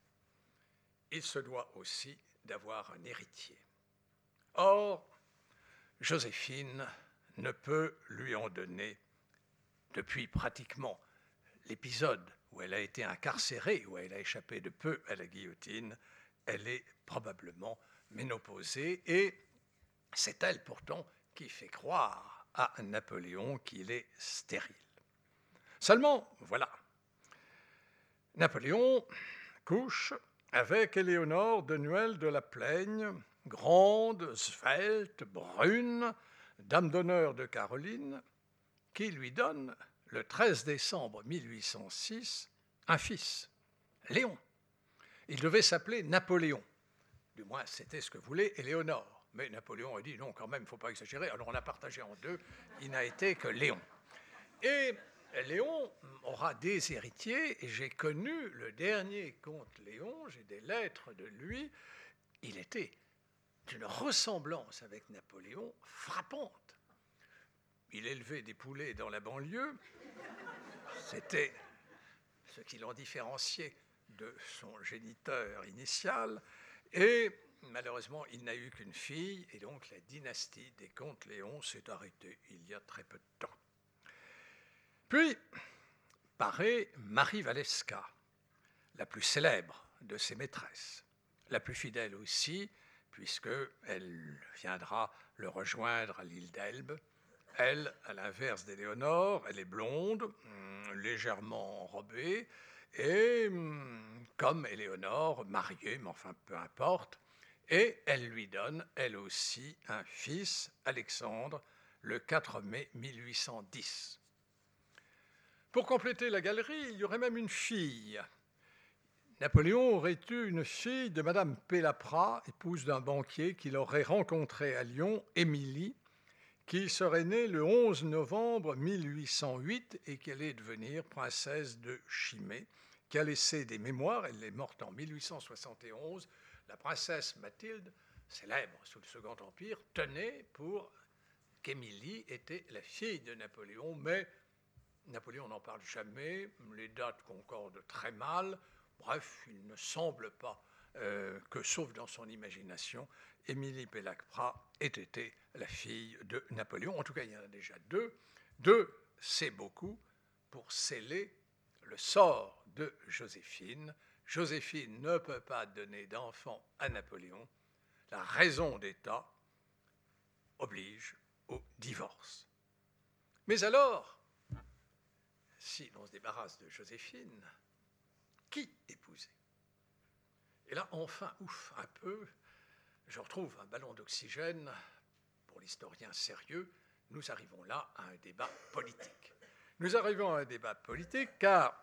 il se doit aussi d'avoir un héritier. Or, Joséphine ne peut lui en donner depuis pratiquement l'épisode où elle a été incarcérée, où elle a échappé de peu à la guillotine, elle est probablement ménopausée et c'est elle pourtant qui fait croire à Napoléon qu'il est stérile. Seulement, voilà, Napoléon couche avec Éléonore de Nuel de la Plaigne, grande, svelte, brune, dame d'honneur de Caroline, qui lui donne, le 13 décembre 1806, un fils, Léon. Il devait s'appeler Napoléon. Du moins, c'était ce que voulait Éléonore. Mais Napoléon a dit non, quand même, il ne faut pas exagérer. Alors on a partagé en deux. Il n'a été que Léon. Et Léon aura des héritiers, j'ai connu le dernier comte Léon, j'ai des lettres de lui. Il était d'une ressemblance avec Napoléon frappante. Il élevait des poulets dans la banlieue. C'était ce qui l'en différenciait son géniteur initial. Et malheureusement, il n'a eu qu'une fille, et donc la dynastie des comtes Léon s'est arrêtée il y a très peu de temps. Puis paraît Marie Valeska, la plus célèbre de ses maîtresses, la plus fidèle aussi, puisqu'elle viendra le rejoindre à l'île d'Elbe. Elle, à l'inverse d'Éléonore, elle est blonde, hum, légèrement enrobée, et hum, comme Éléonore, mariée, mais enfin peu importe, et elle lui donne, elle aussi, un fils, Alexandre, le 4 mai 1810. Pour compléter la galerie, il y aurait même une fille, Napoléon aurait eu une fille de Madame Pélaprat, épouse d'un banquier qu'il aurait rencontré à Lyon, Émilie, qui serait née le 11 novembre 1808 et qui allait devenir princesse de Chimay, qui a laissé des mémoires. Elle est morte en 1871. La princesse Mathilde, célèbre sous le Second Empire, tenait pour qu'Émilie était la fille de Napoléon, mais Napoléon n'en parle jamais, les dates concordent très mal. Bref, il ne semble pas euh, que, sauf dans son imagination, Émilie Pélacpra ait été la fille de Napoléon. En tout cas, il y en a déjà deux. Deux, c'est beaucoup pour sceller le sort de Joséphine. Joséphine ne peut pas donner d'enfant à Napoléon. La raison d'État oblige au divorce. Mais alors, si l'on se débarrasse de Joséphine, qui épouser? Et là, enfin, ouf, un peu, je retrouve un ballon d'oxygène pour l'historien sérieux. Nous arrivons là à un débat politique. Nous arrivons à un débat politique car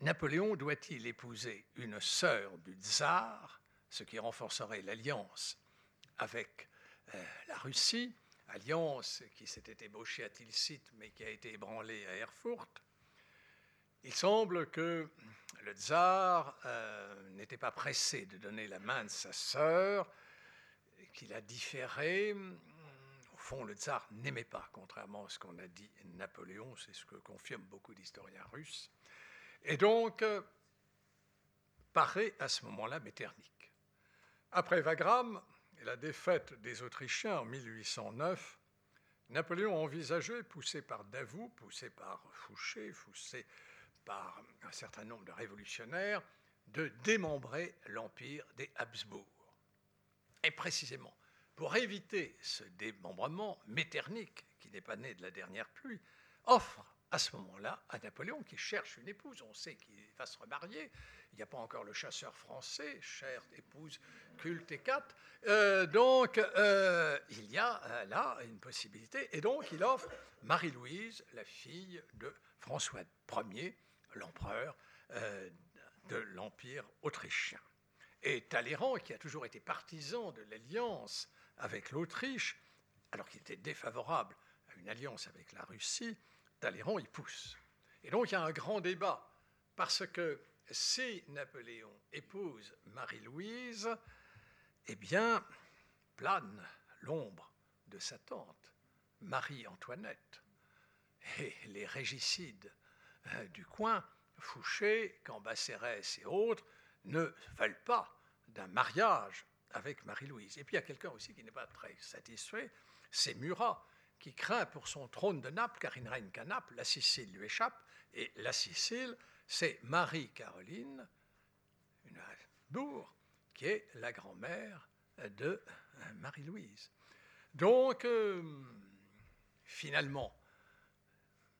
Napoléon doit-il épouser une sœur du tsar, ce qui renforcerait l'alliance avec euh, la Russie, alliance qui s'était ébauchée à Tilsit mais qui a été ébranlée à Erfurt? Il semble que le tsar euh, n'était pas pressé de donner la main de sa sœur, qu'il a différé. Fond, le tsar n'aimait pas, contrairement à ce qu'on a dit Napoléon, c'est ce que confirment beaucoup d'historiens russes. Et donc, euh, paraît à ce moment-là Metternich. Après Wagram et la défaite des Autrichiens en 1809, Napoléon envisageait, poussé par Davout, poussé par Fouché, poussé par un certain nombre de révolutionnaires, de démembrer l'empire des Habsbourg. Et précisément, pour éviter ce démembrement, Metternich, qui n'est pas né de la dernière pluie, offre à ce moment-là à Napoléon qui cherche une épouse. On sait qu'il va se remarier. Il n'y a pas encore le chasseur français, chère épouse culte et quatre. Euh, donc, euh, il y a euh, là une possibilité. Et donc, il offre Marie-Louise, la fille de François Ier, l'empereur de l'Empire autrichien. Et Talleyrand, qui a toujours été partisan de l'alliance avec l'Autriche, alors qu'il était défavorable à une alliance avec la Russie, Talleyrand y pousse. Et donc il y a un grand débat, parce que si Napoléon épouse Marie-Louise, eh bien, plane l'ombre de sa tante, Marie-Antoinette. Et les régicides euh, du coin, Fouché, Cambacérès et autres, ne veulent pas d'un mariage avec Marie-Louise. Et puis il y a quelqu'un aussi qui n'est pas très satisfait, c'est Murat, qui craint pour son trône de Naples, car il ne règne qu'à Naples, la Sicile lui échappe, et la Sicile, c'est Marie-Caroline, une bourg, qui est la grand-mère de Marie-Louise. Donc, euh, finalement,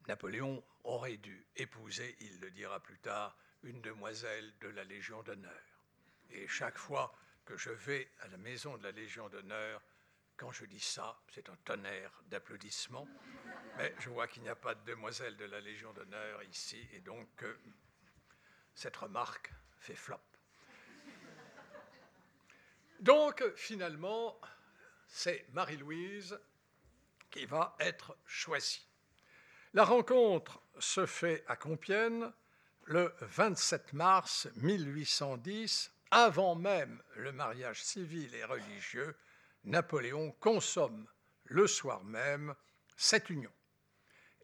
Napoléon aurait dû épouser, il le dira plus tard, une demoiselle de la Légion d'honneur. Et chaque fois je vais à la maison de la Légion d'honneur, quand je dis ça, c'est un tonnerre d'applaudissements, mais je vois qu'il n'y a pas de demoiselle de la Légion d'honneur ici, et donc euh, cette remarque fait flop. Donc finalement, c'est Marie-Louise qui va être choisie. La rencontre se fait à Compiègne le 27 mars 1810, avant même le mariage civil et religieux Napoléon consomme le soir même cette union.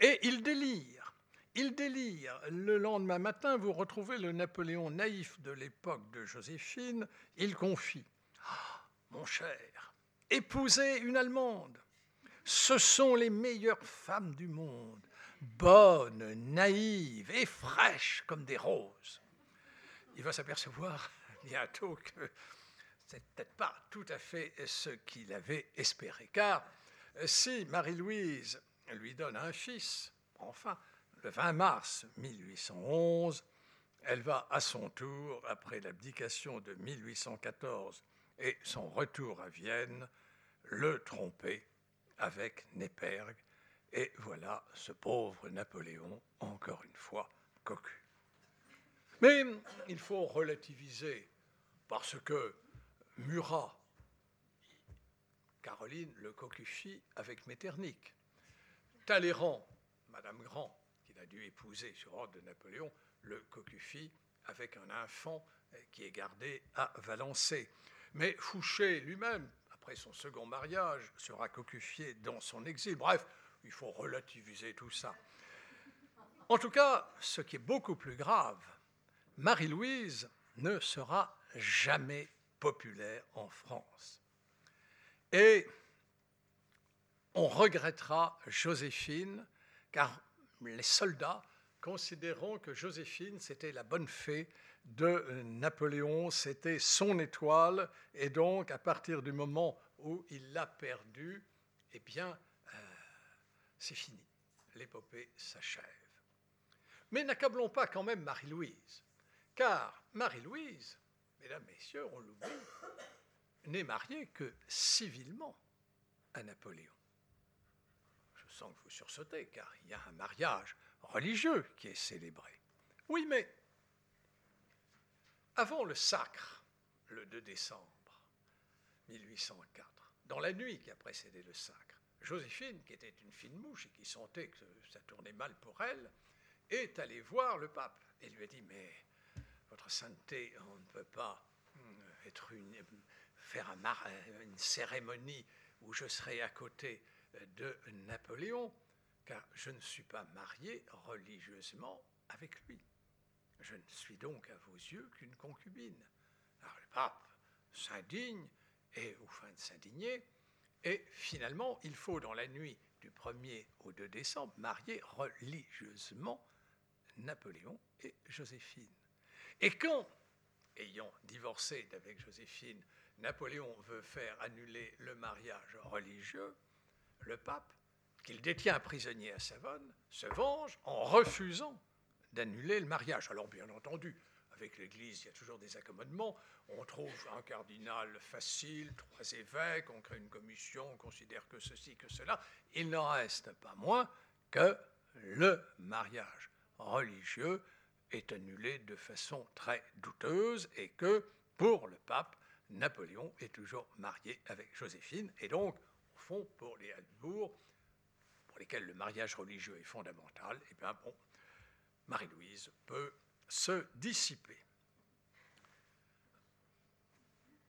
Et il délire, il délire. Le lendemain matin, vous retrouvez le Napoléon naïf de l'époque de Joséphine. Il confie ah, Mon cher, épouser une Allemande, ce sont les meilleures femmes du monde, bonnes, naïves et fraîches comme des roses. Il va s'apercevoir bientôt que c'est peut-être pas tout à fait ce qu'il avait espéré. Car euh, si Marie-Louise lui donne un fils, enfin, le 20 mars 1811, elle va à son tour, après l'abdication de 1814 et son retour à Vienne, le tromper avec Népergue. Et voilà ce pauvre Napoléon, encore une fois, cocu. Mais il faut relativiser, parce que Murat, Caroline le cocufi avec Metternich. Talleyrand, Madame Grand, qu'il a dû épouser sur ordre de Napoléon, le cocufi avec un enfant qui est gardé à Valençay. Mais Fouché lui-même, après son second mariage, sera cocufié dans son exil. Bref, il faut relativiser tout ça. En tout cas, ce qui est beaucoup plus grave, Marie-Louise ne sera jamais populaire en France. Et on regrettera Joséphine, car les soldats considéreront que Joséphine, c'était la bonne fée de Napoléon, c'était son étoile, et donc à partir du moment où il l'a perdue, eh bien, euh, c'est fini, l'épopée s'achève. Mais n'accablons pas quand même Marie-Louise, car Marie-Louise, mesdames, messieurs, on l'oublie, n'est mariée que civilement à Napoléon. Je sens que vous sursautez, car il y a un mariage religieux qui est célébré. Oui, mais avant le sacre, le 2 décembre 1804, dans la nuit qui a précédé le sacre, Joséphine, qui était une fine mouche et qui sentait que ça tournait mal pour elle, est allée voir le pape et lui a dit Mais, Votre Sainteté, on ne peut pas une, faire une cérémonie où je serai à côté de Napoléon, car je ne suis pas marié religieusement avec lui. Je ne suis donc à vos yeux qu'une concubine. Alors le pape s'indigne, et au fin de s'indigner, et finalement, il faut, dans la nuit du 1er au 2 décembre, marier religieusement Napoléon et Joséphine. Et quand, ayant divorcé d'avec Joséphine, Napoléon veut faire annuler le mariage religieux, le pape, qu'il détient prisonnier à Savone, se venge en refusant d'annuler le mariage. Alors bien entendu, avec l'Église, il y a toujours des accommodements. On trouve un cardinal facile, trois évêques, on crée une commission, on considère que ceci, que cela. Il n'en reste pas moins que le mariage religieux est annulé de façon très douteuse et que, pour le pape, Napoléon est toujours marié avec Joséphine. Et donc, au fond, pour les Habsbourg, pour lesquels le mariage religieux est fondamental, eh bon, Marie-Louise peut se dissiper.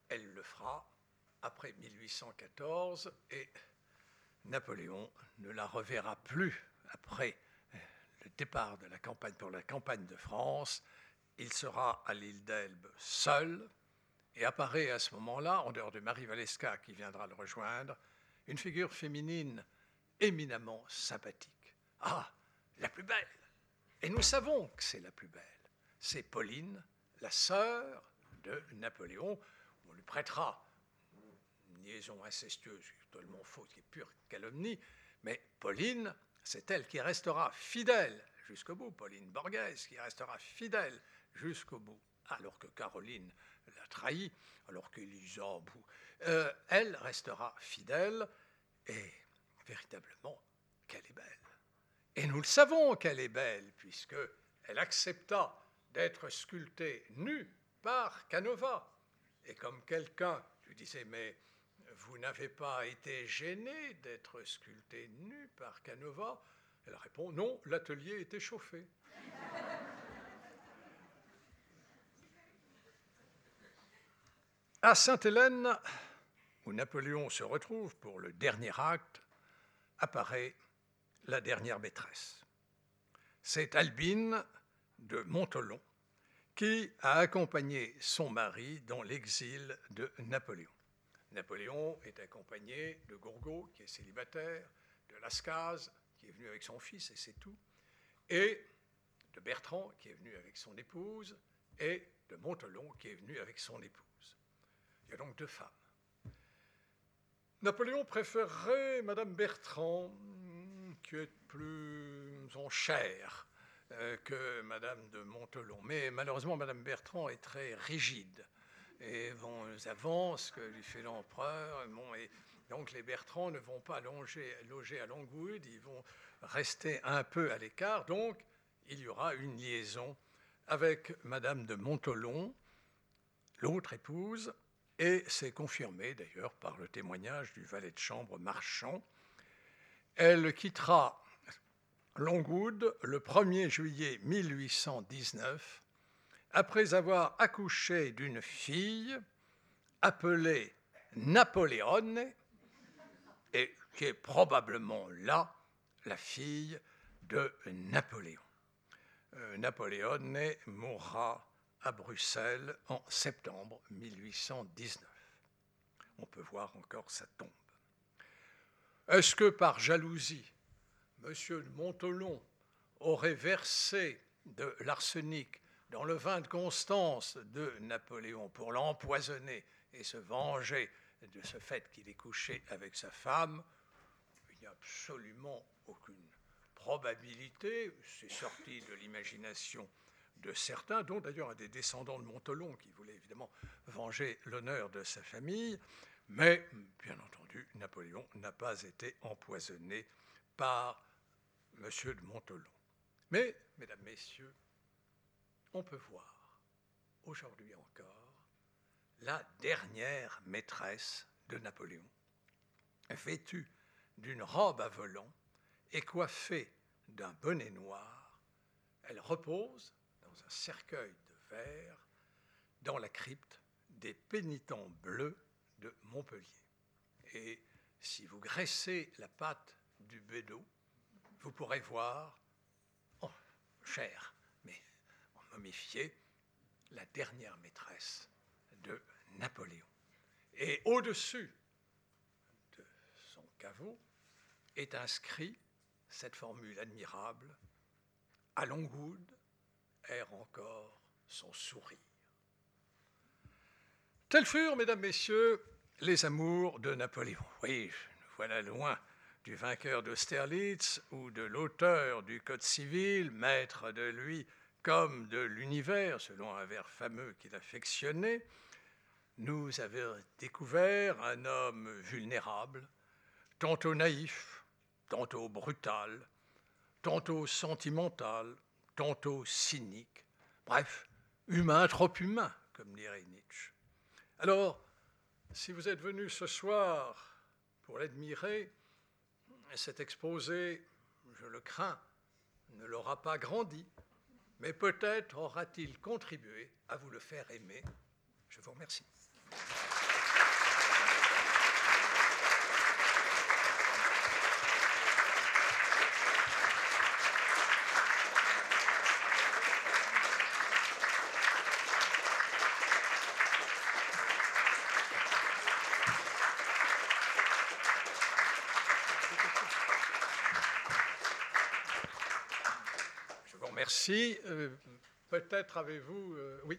Elle le fera après 1814 et Napoléon ne la reverra plus après départ de la campagne pour la campagne de France. Il sera à l'île d'Elbe seul et apparaît à ce moment-là, en dehors de Marie Valeska qui viendra le rejoindre, une figure féminine éminemment sympathique. Ah, la plus belle et nous savons que c'est la plus belle. C'est Pauline, la sœur de Napoléon. On lui prêtera une liaison incestueuse, totalement fausse, qui est pure calomnie. Mais Pauline, c'est elle qui restera fidèle jusqu'au bout. Pauline Borghese qui restera fidèle jusqu'au bout. Alors que Caroline l'a trahi, alors qu'Elisabeth, euh, elle restera fidèle et véritablement qu'elle est belle. Et nous le savons qu'elle est belle, puisqu'elle accepta d'être sculptée nue par Canova. Et comme quelqu'un lui disait, mais vous n'avez pas été gêné d'être sculptée nue par Canova Elle répond, non, l'atelier était chauffé. À Sainte-Hélène, où Napoléon se retrouve pour le dernier acte, apparaît la dernière maîtresse. C'est Albine de Montolon qui a accompagné son mari dans l'exil de Napoléon. Napoléon est accompagné de Gourgaud, qui est célibataire, de Lascaz, qui est venu avec son fils, et c'est tout, et de Bertrand, qui est venu avec son épouse, et de Montolon, qui est venu avec son épouse. Il y a donc deux femmes. Napoléon préférerait Madame Bertrand, qui est plus en chair euh, que Madame de Montelon. Mais malheureusement, Madame Bertrand est très rigide. Et vont avances que lui fait l'empereur. Bon, et donc les Bertrands ne vont pas loger à Longwood, ils vont rester un peu à l'écart. Donc il y aura une liaison avec Madame de Montelon, l'autre épouse, et c'est confirmé d'ailleurs par le témoignage du valet de chambre marchand elle quittera Longwood le 1er juillet 1819 après avoir accouché d'une fille appelée Napoléon et qui est probablement là la fille de Napoléon. Euh, Napoléon mourra à Bruxelles en septembre 1819. On peut voir encore sa tombe. Est-ce que par jalousie, M. de Montolon aurait versé de l'arsenic dans le vin de Constance de Napoléon pour l'empoisonner et se venger de ce fait qu'il ait couché avec sa femme Il n'y a absolument aucune probabilité, c'est sorti de l'imagination de certains, dont d'ailleurs un des descendants de Montelon qui voulait évidemment venger l'honneur de sa famille. Mais, bien entendu, Napoléon n'a pas été empoisonné par M. de Montelon. Mais, mesdames, messieurs, on peut voir aujourd'hui encore la dernière maîtresse de Napoléon, vêtue d'une robe à volants et coiffée d'un bonnet noir. Elle repose dans un cercueil de verre dans la crypte des pénitents bleus de Montpellier. Et si vous graissez la pâte du bédot, vous pourrez voir, oh, cher, la dernière maîtresse de Napoléon. Et au-dessus de son caveau est inscrit cette formule admirable À Longwood erre encore son sourire. Tels furent, mesdames, messieurs, les amours de Napoléon. Oui, voilà loin du vainqueur d'Austerlitz ou de l'auteur du Code civil, maître de lui comme de l'univers, selon un vers fameux qu'il affectionnait, nous avons découvert un homme vulnérable, tantôt naïf, tantôt brutal, tantôt sentimental, tantôt cynique, bref, humain, trop humain, comme dirait Nietzsche. Alors, si vous êtes venu ce soir pour l'admirer, cet exposé, je le crains, ne l'aura pas grandi, mais peut-être aura-t-il contribué à vous le faire aimer. Je vous remercie. Merci. Euh, peut-être avez-vous. Euh, oui.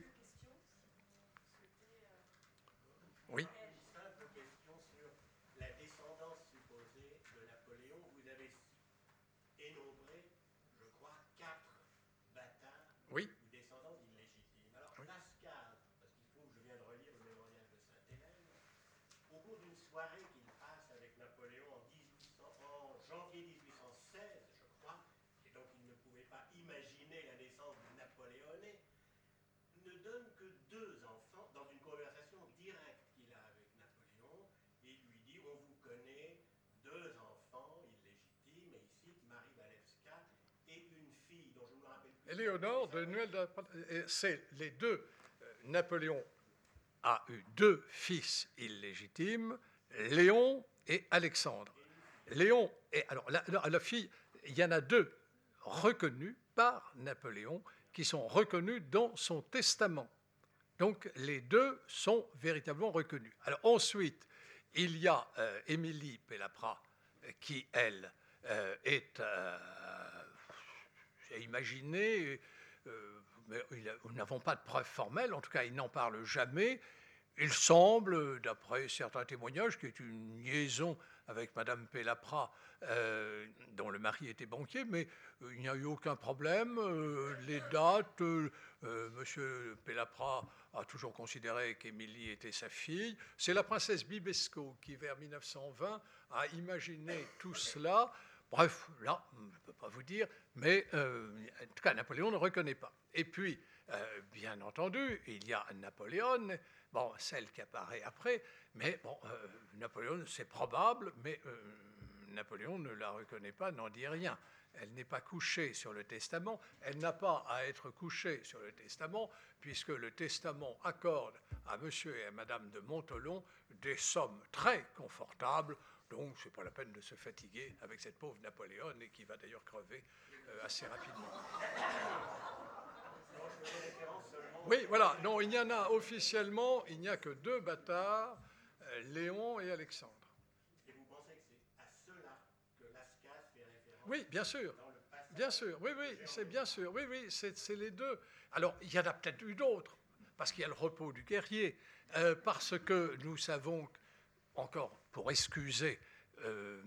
Simple question sur la descendance supposée de Napoléon. Vous avez énombré, je crois, quatre bâtards oui. ou descendants illégitimes. Alors, oui. Lascars, parce qu'il faut, je viens de relire le mémorial de Sainte-Hélène, au cours d'une soirée qu'il passe avec Napoléon en, 1800, en janvier 1816, je crois, et donc il ne pouvait pas imaginer la naissance du Napoléonais, ne donne que deux enfants dans une conversation directe qu'il a avec Napoléon. Et il lui dit On vous connaît deux enfants illégitimes, et il cite Marie Walewska et une fille dont je Éléonore de Noël C'est les deux. Napoléon a eu deux fils illégitimes, Léon et Alexandre. Léon et alors la, la fille, il y en a deux reconnus par Napoléon qui sont reconnus dans son testament. Donc les deux sont véritablement reconnus. Alors ensuite, il y a euh, Émilie Pellapra qui, elle, euh, est euh, imaginée, mais nous n'avons pas de preuves formelles, en tout cas il n'en parle jamais. Il semble, d'après certains témoignages, qu'il est une liaison avec Madame Pellapra, euh, dont le mari était banquier, mais euh, il n'y a eu aucun problème. Euh, les dates, Monsieur Pellapra a toujours considéré qu'Émilie était sa fille. C'est la princesse Bibesco qui, vers 1920, a imaginé tout cela. Bref, là, je ne peux pas vous dire, mais en tout cas, Napoléon ne reconnaît pas. Et puis, bien entendu, il y a Napoléon, bon, celle qui apparaît après, mais bon, Napoléon, c'est probable, mais Napoléon ne la reconnaît pas, n'en dit rien. Elle n'est pas couchée sur le testament, elle n'a pas à être couchée sur le testament, puisque le testament accorde à monsieur et à madame de Montelon des sommes très confortables, donc ce n'est pas la peine de se fatiguer avec cette pauvre Napoléon, et qui va d'ailleurs crever euh, assez rapidement. Oui, voilà, non, il y en a officiellement, il n'y a que deux bâtards, euh, Léon et Alexandre. Oui, bien sûr. Bien sûr, oui, oui, c'est bien sûr, oui, oui, c'est les deux. Alors, il y en a peut-être eu d'autres, parce qu'il y a le repos du guerrier, euh, parce que nous savons, encore pour excuser euh,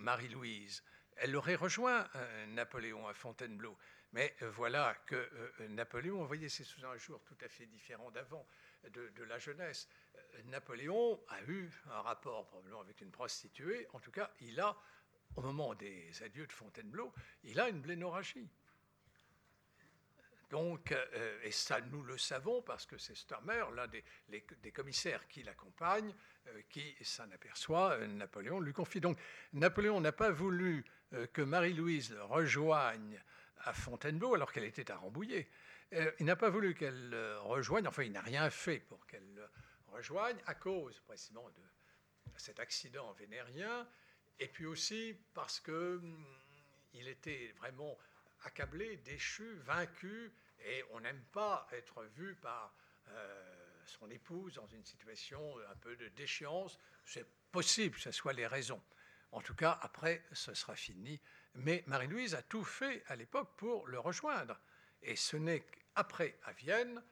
Marie-Louise, elle aurait rejoint euh, Napoléon à Fontainebleau. Mais euh, voilà que Napoléon, vous voyez, c'est sous un jour tout à fait différent d'avant, de, la jeunesse. Napoléon a eu un rapport probablement avec une prostituée. En tout cas, il a, au moment des adieux de Fontainebleau, il a une blénorragie. Donc, et ça, nous le savons parce que c'est Sturmer, l'un des, des, commissaires qui l'accompagne, qui s'en aperçoit. Euh, Napoléon lui confie. Donc, Napoléon n'a pas voulu que Marie-Louise le rejoigne à Fontainebleau alors qu'elle était à Rambouillet. il n'a pas voulu qu'elle le rejoigne, enfin, il n'a rien fait pour qu'elle le rejoigne à cause précisément de cet accident vénérien, et puis aussi parce qu'il hum, était vraiment accablé, déchu, vaincu, et on n'aime pas être vu par euh, son épouse dans une situation un peu de déchéance. C'est possible que ce soit les raisons. En tout cas, après, ce sera fini. Mais Marie-Louise a tout fait à l'époque pour le rejoindre. Et ce n'est qu'après, à Vienne,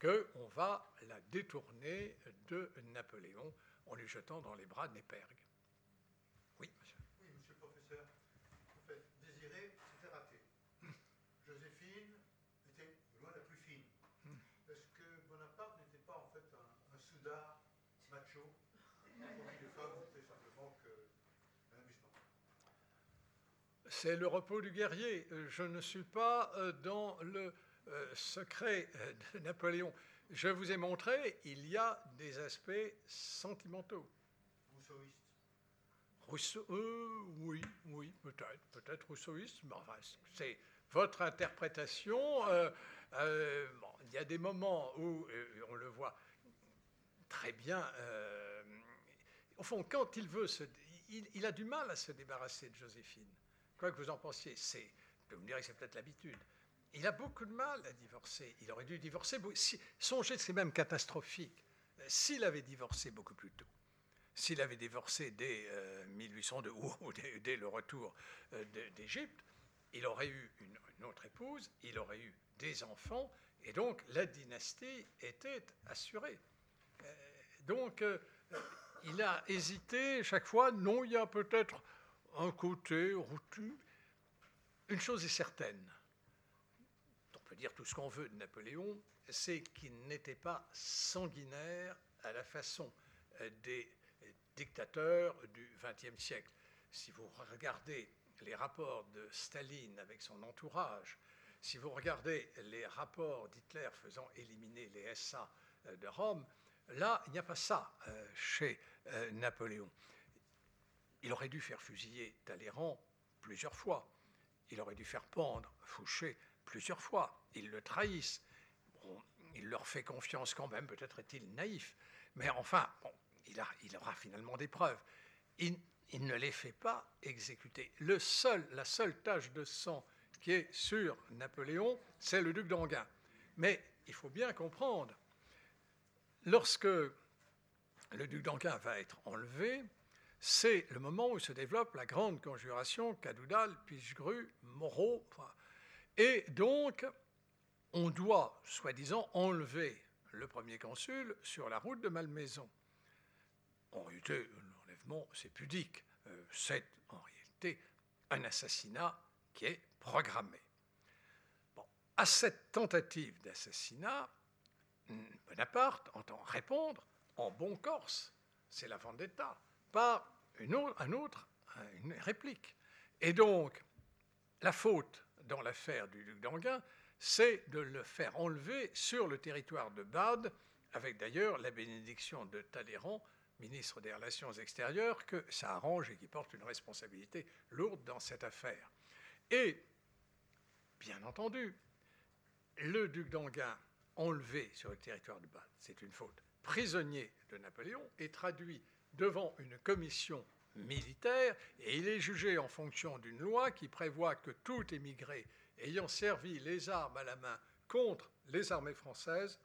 qu'on va la détourner de Napoléon en lui jetant dans les bras de Népergue. C'est le repos du guerrier. Je ne suis pas euh, dans le euh, secret euh, de Napoléon. Je vous ai montré, il y a des aspects sentimentaux. Rousseauiste Rousseau, oui, oui, peut-être, peut-être rousseauiste, mais enfin, c'est votre interprétation. il y a des moments où on le voit très bien. au fond, quand il veut se, il, a du mal à se débarrasser de Joséphine. Quoi que vous en pensiez, c'est, vous me direz que c'est peut-être l'habitude. Il a beaucoup de mal à divorcer. Il aurait dû divorcer. Si, songez, c'est même catastrophique. S'il avait divorcé beaucoup plus tôt, s'il avait divorcé dès 1802 euh, ou dès, le retour euh, d'Égypte, il aurait eu une, autre épouse, il aurait eu des enfants, et donc la dynastie était assurée. Euh, donc il a hésité chaque fois. Non, il y a peut-être un côté routine. Une chose est certaine, on peut dire tout ce qu'on veut de Napoléon, c'est qu'il n'était pas sanguinaire à la façon euh, des dictateurs du XXe siècle. Si vous regardez les rapports de Staline avec son entourage, si vous regardez les rapports d'Hitler faisant éliminer les SA euh, de Rome, là, il n'y a pas ça euh, chez Napoléon. Il aurait dû faire fusiller Talleyrand plusieurs fois. Il aurait dû faire pendre Fouché plusieurs fois. Ils le trahissent. il leur fait confiance quand même, peut-être est-il naïf. Mais enfin, il, aura finalement des preuves. Il, ne les fait pas exécuter. Le seul, la seule tache de sang qui est sur Napoléon, c'est le duc d'Anguin. Mais il faut bien comprendre, lorsque le duc d'Anguin va être enlevé, c'est le moment où se développe la grande conjuration Cadoudal, Pichegru, Moreau. Et donc, on doit, soi-disant, enlever le premier consul sur la route de Malmaison. En réalité, l'enlèvement, c'est pudique. Euh, c'est en réalité un assassinat qui est programmé. À cette tentative d'assassinat, Bonaparte entend répondre en bon corse. C'est la vendetta par une autre, un autre, une réplique. Et donc, la faute dans l'affaire du duc d'Anguin, c'est de le faire enlever sur le territoire de Bade, avec d'ailleurs la bénédiction de Talleyrand, ministre des Relations extérieures, que ça arrange et qui porte une responsabilité lourde dans cette affaire. Et, bien entendu, le duc d'Anguin enlevé sur le territoire de Bade, c'est une faute. Prisonnier de Napoléon et traduit devant une commission militaire et il est jugé en fonction d'une loi qui prévoit que tout émigré ayant servi les armes à la main contre les armées françaises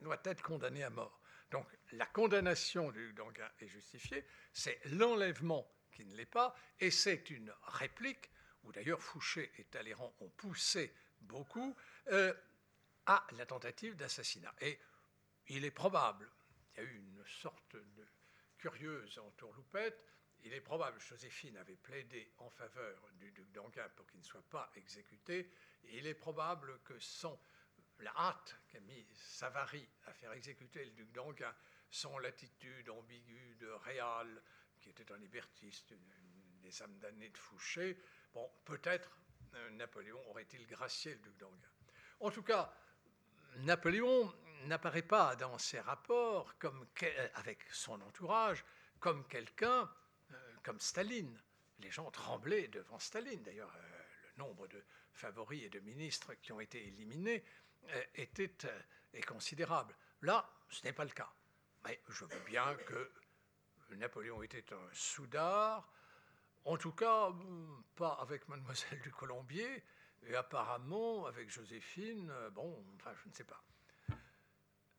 doit être condamné à mort. Donc la condamnation du Danguin est justifiée, c'est l'enlèvement qui ne l'est pas, et c'est une réplique, où d'ailleurs Fouché et Talleyrand ont poussé beaucoup, euh, à la tentative d'assassinat. Et il est probable, il y a eu une sorte de curieuse en tourloupette, il est probable, Joséphine avait plaidé en faveur du duc d'Anguin pour qu'il ne soit pas exécuté, et il est probable que son, la hâte qu'a mis Savary à faire exécuter le duc d'Anguin, son l'attitude ambiguë de Réal, qui était un libertiste, une, des âmes damnées de Fouché, bon, peut-être euh, Napoléon aurait-il gracié le duc d'Anguin. En tout cas, Napoléon n'apparaît pas dans ses rapports comme, avec son entourage comme quelqu'un comme Staline. Les gens tremblaient devant Staline. D'ailleurs, euh, le nombre de favoris et de ministres qui ont été éliminés euh, était euh, est considérable. Là, ce n'est pas le cas. Mais je veux bien que Napoléon était un soudard, en tout cas, pas avec mademoiselle du Colombier, et apparemment avec Joséphine, bon, enfin, je ne sais pas.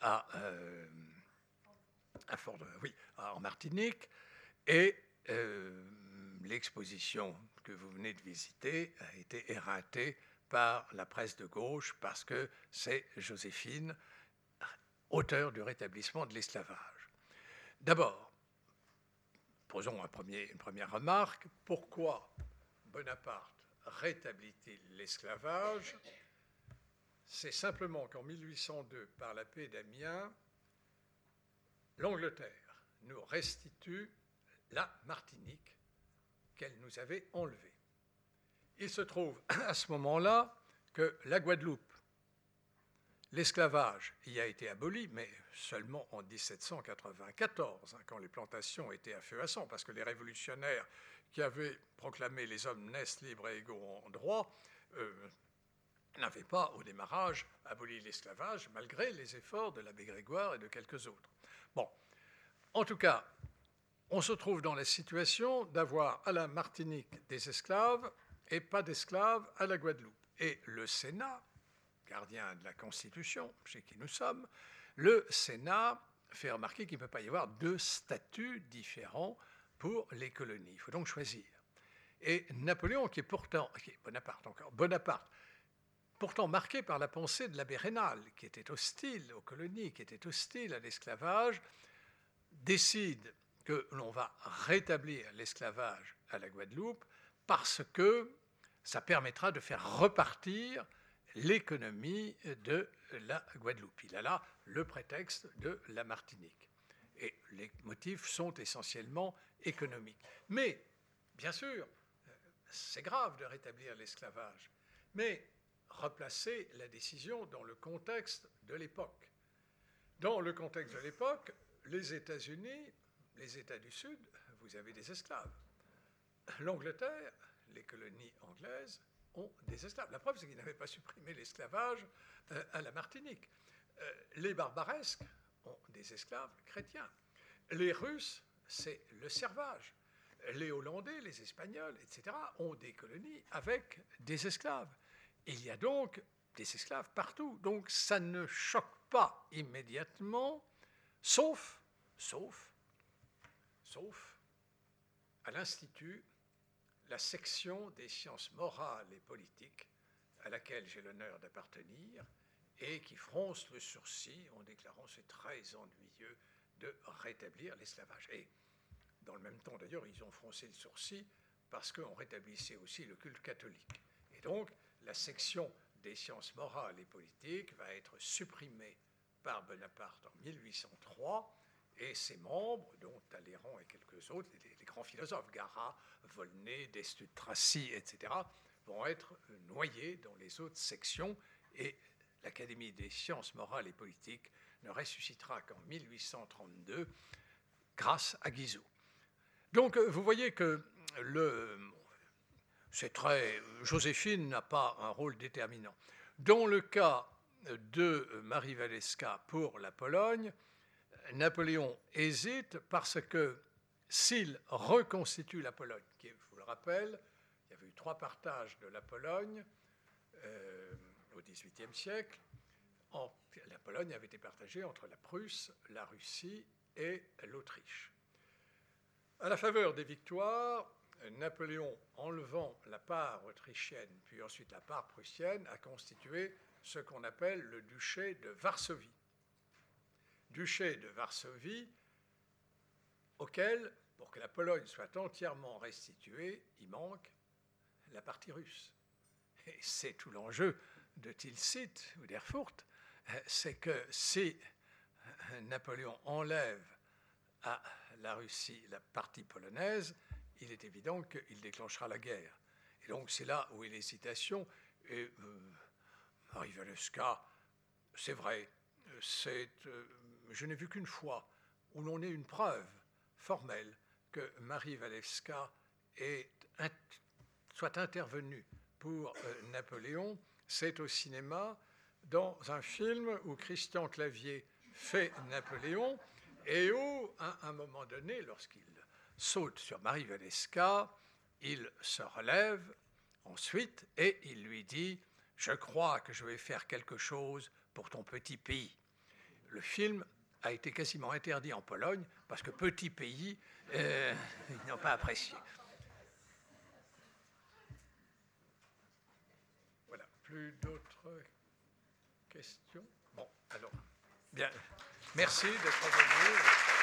à, euh, à Fort, oui, en Martinique, et euh, l'exposition que vous venez de visiter a été éreinté par la presse de gauche parce que c'est Joséphine, auteur du rétablissement de l'esclavage. D'abord, posons une première remarque. Pourquoi Bonaparte rétablit-il l'esclavage C'est simplement qu'en 1802, par la paix d'Amiens, l'Angleterre nous restitue la Martinique qu'elle nous avait enlevé. Il se trouve à ce moment-là que la Guadeloupe, l'esclavage y a été aboli, mais seulement en 1794, hein, quand les plantations étaient à feu à sang, parce que les révolutionnaires qui avaient proclamé les hommes naissent libres et égaux en droit euh, n'avaient pas, au démarrage, aboli l'esclavage, malgré les efforts de l'abbé Grégoire et de quelques autres. Bon, en tout cas, on se trouve dans la situation d'avoir à la Martinique des esclaves et pas d'esclaves à la Guadeloupe. Et le Sénat, gardien de la Constitution, chez qui nous sommes, le Sénat fait remarquer qu'il ne peut pas y avoir deux statuts différents pour les colonies. Il faut donc choisir. Et Napoléon, qui est pourtant, Bonaparte encore, Bonaparte, pourtant marqué par la pensée de l'abbé Rénal, qui était hostile aux colonies, qui était hostile à l'esclavage, décide que l'on va rétablir l'esclavage à la Guadeloupe parce que ça permettra de faire repartir l'économie de la Guadeloupe. Il a là le prétexte de la Martinique. Et les motifs sont essentiellement économiques. Mais, bien sûr, c'est grave de rétablir l'esclavage, mais replacer la décision dans le contexte de l'époque. Dans le contexte de l'époque, les États-Unis les États du Sud, vous avez des esclaves. L'Angleterre, les colonies anglaises, ont des esclaves. La preuve, c'est qu'ils n'avaient pas supprimé l'esclavage euh, à la Martinique. Euh, les barbaresques ont des esclaves chrétiens. Les Russes, c'est le servage. Les Hollandais, les Espagnols, etc., ont des colonies avec des esclaves. Il y a donc des esclaves partout. Donc ça ne choque pas immédiatement, sauf, sauf sauf à l'Institut, la section des sciences morales et politiques à laquelle j'ai l'honneur d'appartenir et qui fronce le sourcil en déclarant c'est très ennuyeux de rétablir l'esclavage. Et dans le même temps d'ailleurs, ils ont froncé le sourcil parce qu'on rétablissait aussi le culte catholique. Et donc, la section des sciences morales et politiques va être supprimée par Bonaparte en 1803 et ses membres, dont Talleyrand et quelques autres, les, grands philosophes, Garat, Volney, Destutt, Tracy, etc., vont être noyés dans les autres sections et l'Académie des sciences morales et politiques ne ressuscitera qu'en 1832 grâce à Guizot. Donc vous voyez que le, c'est très, Joséphine n'a pas un rôle déterminant. Dans le cas de Marie Walewska pour la Pologne, Napoléon hésite parce que s'il reconstitue la Pologne, qui, je vous le rappelle, il y avait eu trois partages de la Pologne euh, au XVIIIe siècle. la Pologne avait été partagée entre la Prusse, la Russie et l'Autriche. À la faveur des victoires, Napoléon, enlevant la part autrichienne, puis ensuite la part prussienne, a constitué ce qu'on appelle le duché de Varsovie. Duché de Varsovie, auquel, pour que la Pologne soit entièrement restituée, il manque la partie russe. Et c'est tout l'enjeu de Tilsit ou d'Erfurt, c'est que si Napoléon enlève à la Russie la partie polonaise, il est évident qu'il déclenchera la guerre. Et donc c'est là où est l'hésitation. Et euh, c'est vrai, euh, je n'ai vu qu'une fois où l'on ait une preuve formelle que Marie Valeska soit intervenue pour euh, Napoléon, c'est au cinéma dans un film où Christian Clavier fait Napoléon et où, à un moment donné, lorsqu'il saute sur Marie Valeska, il se relève ensuite et il lui dit Je crois que je vais faire quelque chose pour ton petit pays. Le film a été quasiment interdit en Pologne parce que petit pays, euh, ils n'ont pas apprécié. Voilà, plus d'autres questions? Bon, alors, bien, merci d'être venu.